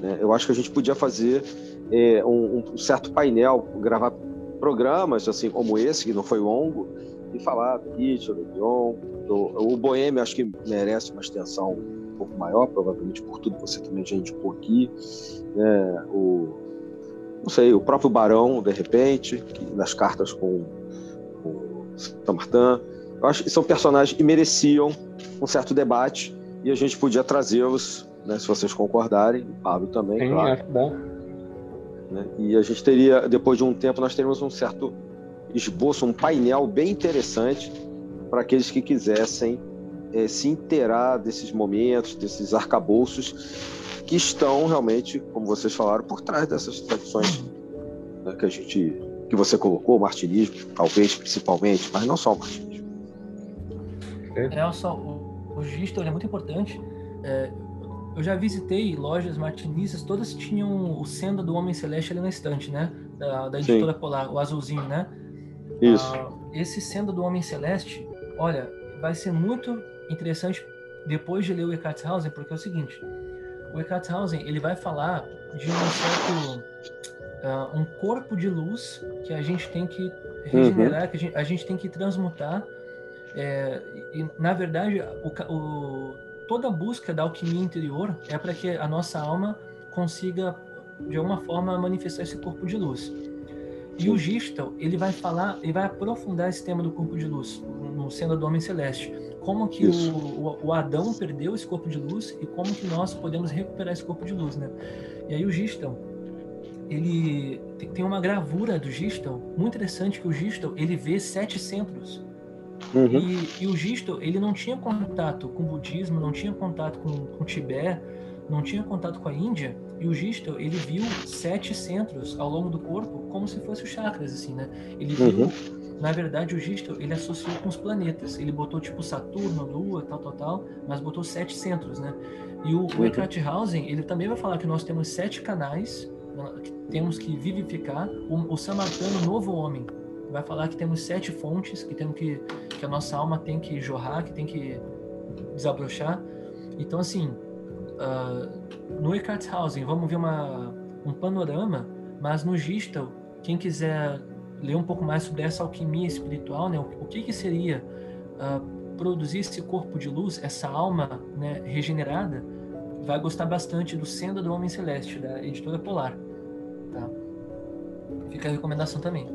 [SPEAKER 2] Né? Eu acho que a gente podia fazer é, um, um, certo painel, gravar programas assim como esse, que não foi longo, e falar do Hitler, do Dion, do, o Boêmio acho que merece uma extensão um pouco maior, provavelmente por tudo que você também já indicou aqui, né? o não sei, o próprio Barão, de repente, que, nas cartas com, o Saint Martin. Eu acho que são personagens que mereciam um certo debate e a gente podia trazê-los, né, se vocês concordarem, o Pablo também, Sim, claro. É bom. Né? E a gente teria, depois de um tempo, nós teríamos um certo esboço, um painel bem interessante para aqueles que quisessem é, se inteirar desses momentos, desses arcabouços que estão realmente, como vocês falaram, por trás dessas tradições né, que a gente, que você colocou, o martinismo, talvez principalmente, mas não só o martinismo.
[SPEAKER 3] É, só, o, o Gisto é muito importante. É, eu já visitei lojas martinistas, todas tinham o Senda do Homem Celeste ali na estante, né? Da, da editora Sim. Polar, o azulzinho, né?
[SPEAKER 2] Isso.
[SPEAKER 3] Ah, esse Senda do Homem Celeste, olha, vai ser muito interessante depois de ler o Eckhart Hausen, porque é o seguinte, o Eckhart Hausen, ele vai falar de um certo uh, um corpo de luz que a gente tem que regenerar, uhum. que a gente, a gente, tem que transmutar. É, e, na verdade, o, o, toda a busca da alquimia interior é para que a nossa alma consiga, de alguma forma, manifestar esse corpo de luz. E o Gistel, ele vai falar, ele vai aprofundar esse tema do corpo de luz, no Cena do Homem Celeste. Como que o, o, Adão perdeu esse corpo de luz e como que nós podemos recuperar esse corpo de luz, né? E aí o Gistel, ele tem uma gravura do Gistel muito interessante que o Gistel ele vê sete centros uhum. e, e, o Gistel ele não tinha contato com o budismo não tinha contato com, com o Tibete não tinha contato com a Índia e o Gistel ele viu sete centros ao longo do corpo como se fossem chakras assim né ele viu uhum. Na verdade o Gistel ele associou com os planetas ele botou tipo Saturno Lua tal tal tal mas botou sete centros né e o, uhum. o Eckhart Hausen ele também vai falar que nós temos sete canais que temos que vivificar o, o samaritano novo homem. Vai falar que temos sete fontes, que temos que que a nossa alma tem que jorrar, que tem que desabrochar. Então assim, uh, no Eckhart Hausen vamos ver uma, um panorama, mas no Gistel, quem quiser ler um pouco mais sobre essa alquimia espiritual, né, o, que que seria uh, produzir esse corpo de luz, essa alma né, regenerada, vai gostar bastante do Senda do Homem Celeste, da editora Polar. Tá? Fica a recomendação também.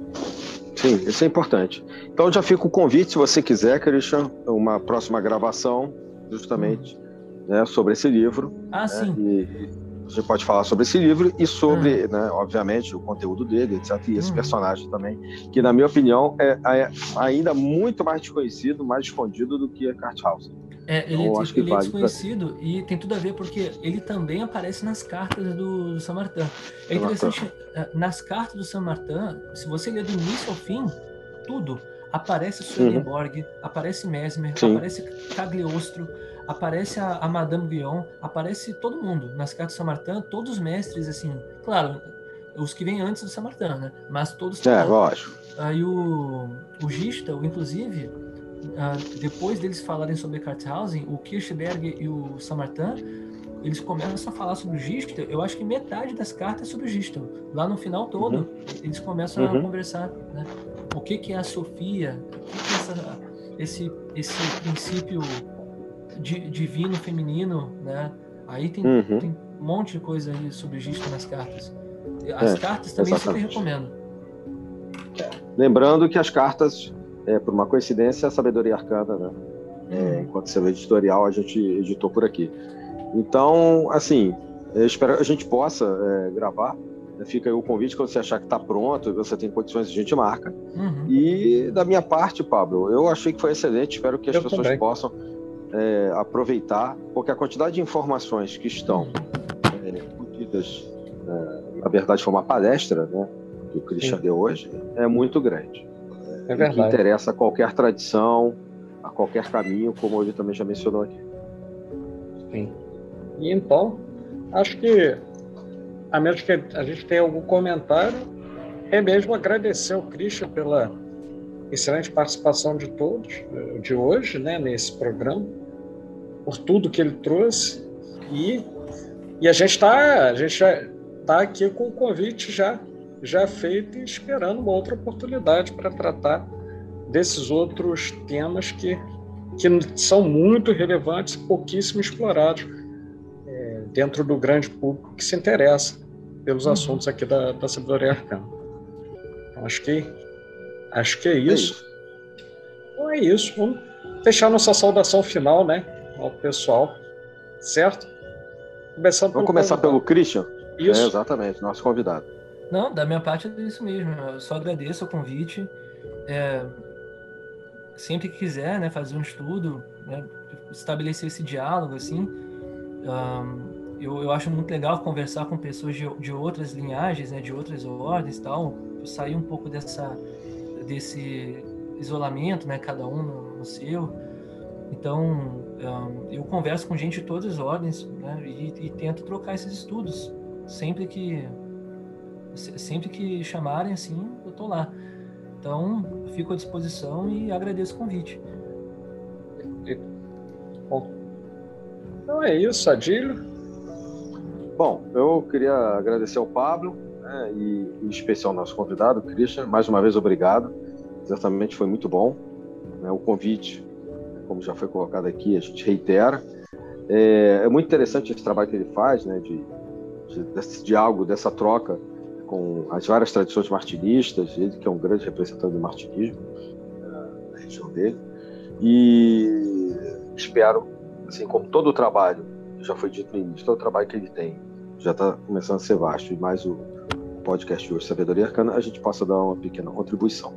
[SPEAKER 2] Sim, isso é importante. Então já fica o convite, se você quiser, Christian, uma próxima gravação, justamente, hum. né, sobre esse livro.
[SPEAKER 3] Ah,
[SPEAKER 2] né,
[SPEAKER 3] sim.
[SPEAKER 2] E você pode falar sobre esse livro e sobre, hum. né, obviamente, o conteúdo dele, etc. E esse hum. personagem também, que, na minha opinião, é, é, ainda muito mais desconhecido, mais escondido do que Eckhart Hausen.
[SPEAKER 3] É, ele, então, acho que ele é desconhecido pra... e tem tudo a ver porque ele também aparece nas cartas do, do Saint Martin. É interessante, é, nas cartas do Saint Martin, se você ler do início ao fim, tudo. Aparece Swedenborg, uhum. aparece Mesmer, Sim. aparece Cagliostro, aparece a, a, Madame Guion, aparece todo mundo. Nas cartas do Saint Martin, todos os mestres, assim, claro, os que vêm antes do Saint Martin, né? Mas todos.
[SPEAKER 2] É, lógico.
[SPEAKER 3] Aí o, o Gistel, inclusive, uh, depois deles falarem sobre Karthausen, o Kirchberg e o Samartan, eles começam a falar sobre o Gistel. Eu acho que metade das cartas é sobre o Gistel. Lá no final todo, uhum. eles começam uhum. a conversar, né? O que, que é a Sofia? O que, que é essa, esse, esse princípio di, divino feminino, né? Aí tem, uhum. tem um monte de coisa aí sobre o Gistel nas cartas. As é, cartas também exatamente. eu super recomendo.
[SPEAKER 2] Lembrando que as cartas é, por uma coincidência, a Sabedoria Arcana, né? É, uhum. enquanto seu editorial, a gente editou por aqui. Então, assim, eu espero que a gente possa é, gravar. Fica aí o convite quando você achar que está pronto, você tem condições, a gente marca. Uhum. E da minha parte, Pablo, eu achei que foi excelente. Espero que as eu pessoas também. possam é, aproveitar, porque a quantidade de informações que estão é, é, na verdade, foi uma palestra, né, que o Christian Sim. deu hoje, é muito grande.
[SPEAKER 1] É verdade.
[SPEAKER 2] que interessa a qualquer tradição, a qualquer caminho, como ele também já mencionou aqui.
[SPEAKER 1] Sim. E então, acho que, a menos que a gente tenha algum comentário, é mesmo agradecer ao Christian pela excelente participação de todos de hoje, né, nesse programa, por tudo que ele trouxe e e a gente está está aqui com o convite já já feito e esperando uma outra oportunidade para tratar desses outros temas que, que são muito relevantes e pouquíssimo explorados é, dentro do grande público que se interessa pelos uhum. assuntos aqui da, da sabedoria arcana. Então, acho que, acho que é, é isso. é isso. Então é isso. Vamos deixar nossa saudação final né, ao pessoal. certo?
[SPEAKER 2] Começando Vamos começar convidado. pelo Christian? Isso. É, exatamente, nosso convidado.
[SPEAKER 3] Não, da minha parte é isso mesmo. Eu só agradeço o convite. É, sempre que quiser, né, fazer um estudo, né, estabelecer esse diálogo, assim, um, eu, eu acho muito legal conversar com pessoas de, de outras linhagens, né, de outras ordens, tal, sair um pouco dessa desse isolamento, né, cada um no, no seu. Então, eu converso com gente de todas as ordens, né, e, e tento trocar esses estudos sempre que sempre que chamarem, assim, eu tô lá. Então, fico à disposição e agradeço o convite.
[SPEAKER 1] Bom, então é isso, Adílio.
[SPEAKER 2] Bom, eu queria agradecer ao Pablo né, e, em especial ao nosso convidado, Christian. Mais uma vez, obrigado. Exatamente, foi muito bom. Né, o convite, como já foi colocado aqui, a gente reitera. É, é muito interessante esse trabalho que ele faz, né, de, de, desse diálogo, dessa troca com as várias tradições martinistas, ele que é um grande representante do martinismo na região dele. E espero, assim como todo o trabalho, já foi dito no início, todo o trabalho que ele tem já está começando a ser vasto, e mais o podcast de hoje, Sabedoria Arcana, a gente possa dar uma pequena contribuição.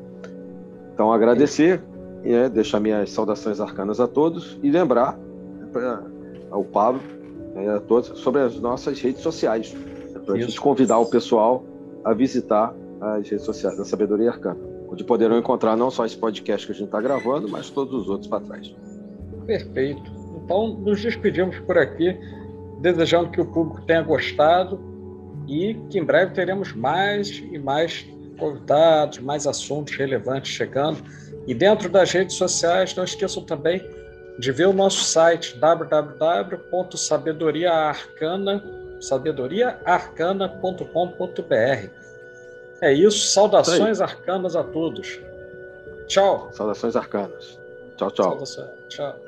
[SPEAKER 2] Então, agradecer, e, é, deixar minhas saudações arcanas a todos e lembrar né, para ao Pablo né, a todos sobre as nossas redes sociais, né, para a gente convidar o pessoal a visitar as redes sociais da Sabedoria Arcana, onde poderão encontrar não só esse podcast que a gente está gravando, mas todos os outros para trás.
[SPEAKER 1] Perfeito. Então, nos despedimos por aqui, desejando que o público tenha gostado e que em breve teremos mais e mais convidados, mais assuntos relevantes chegando. E dentro das redes sociais, não esqueçam também de ver o nosso site www.sabedoriaarcana.com sabedoriaarcana.com.br. É isso, saudações arcanas a todos. Tchau.
[SPEAKER 2] Saudações arcanas. Tchau, tchau. Saudações.
[SPEAKER 1] Tchau.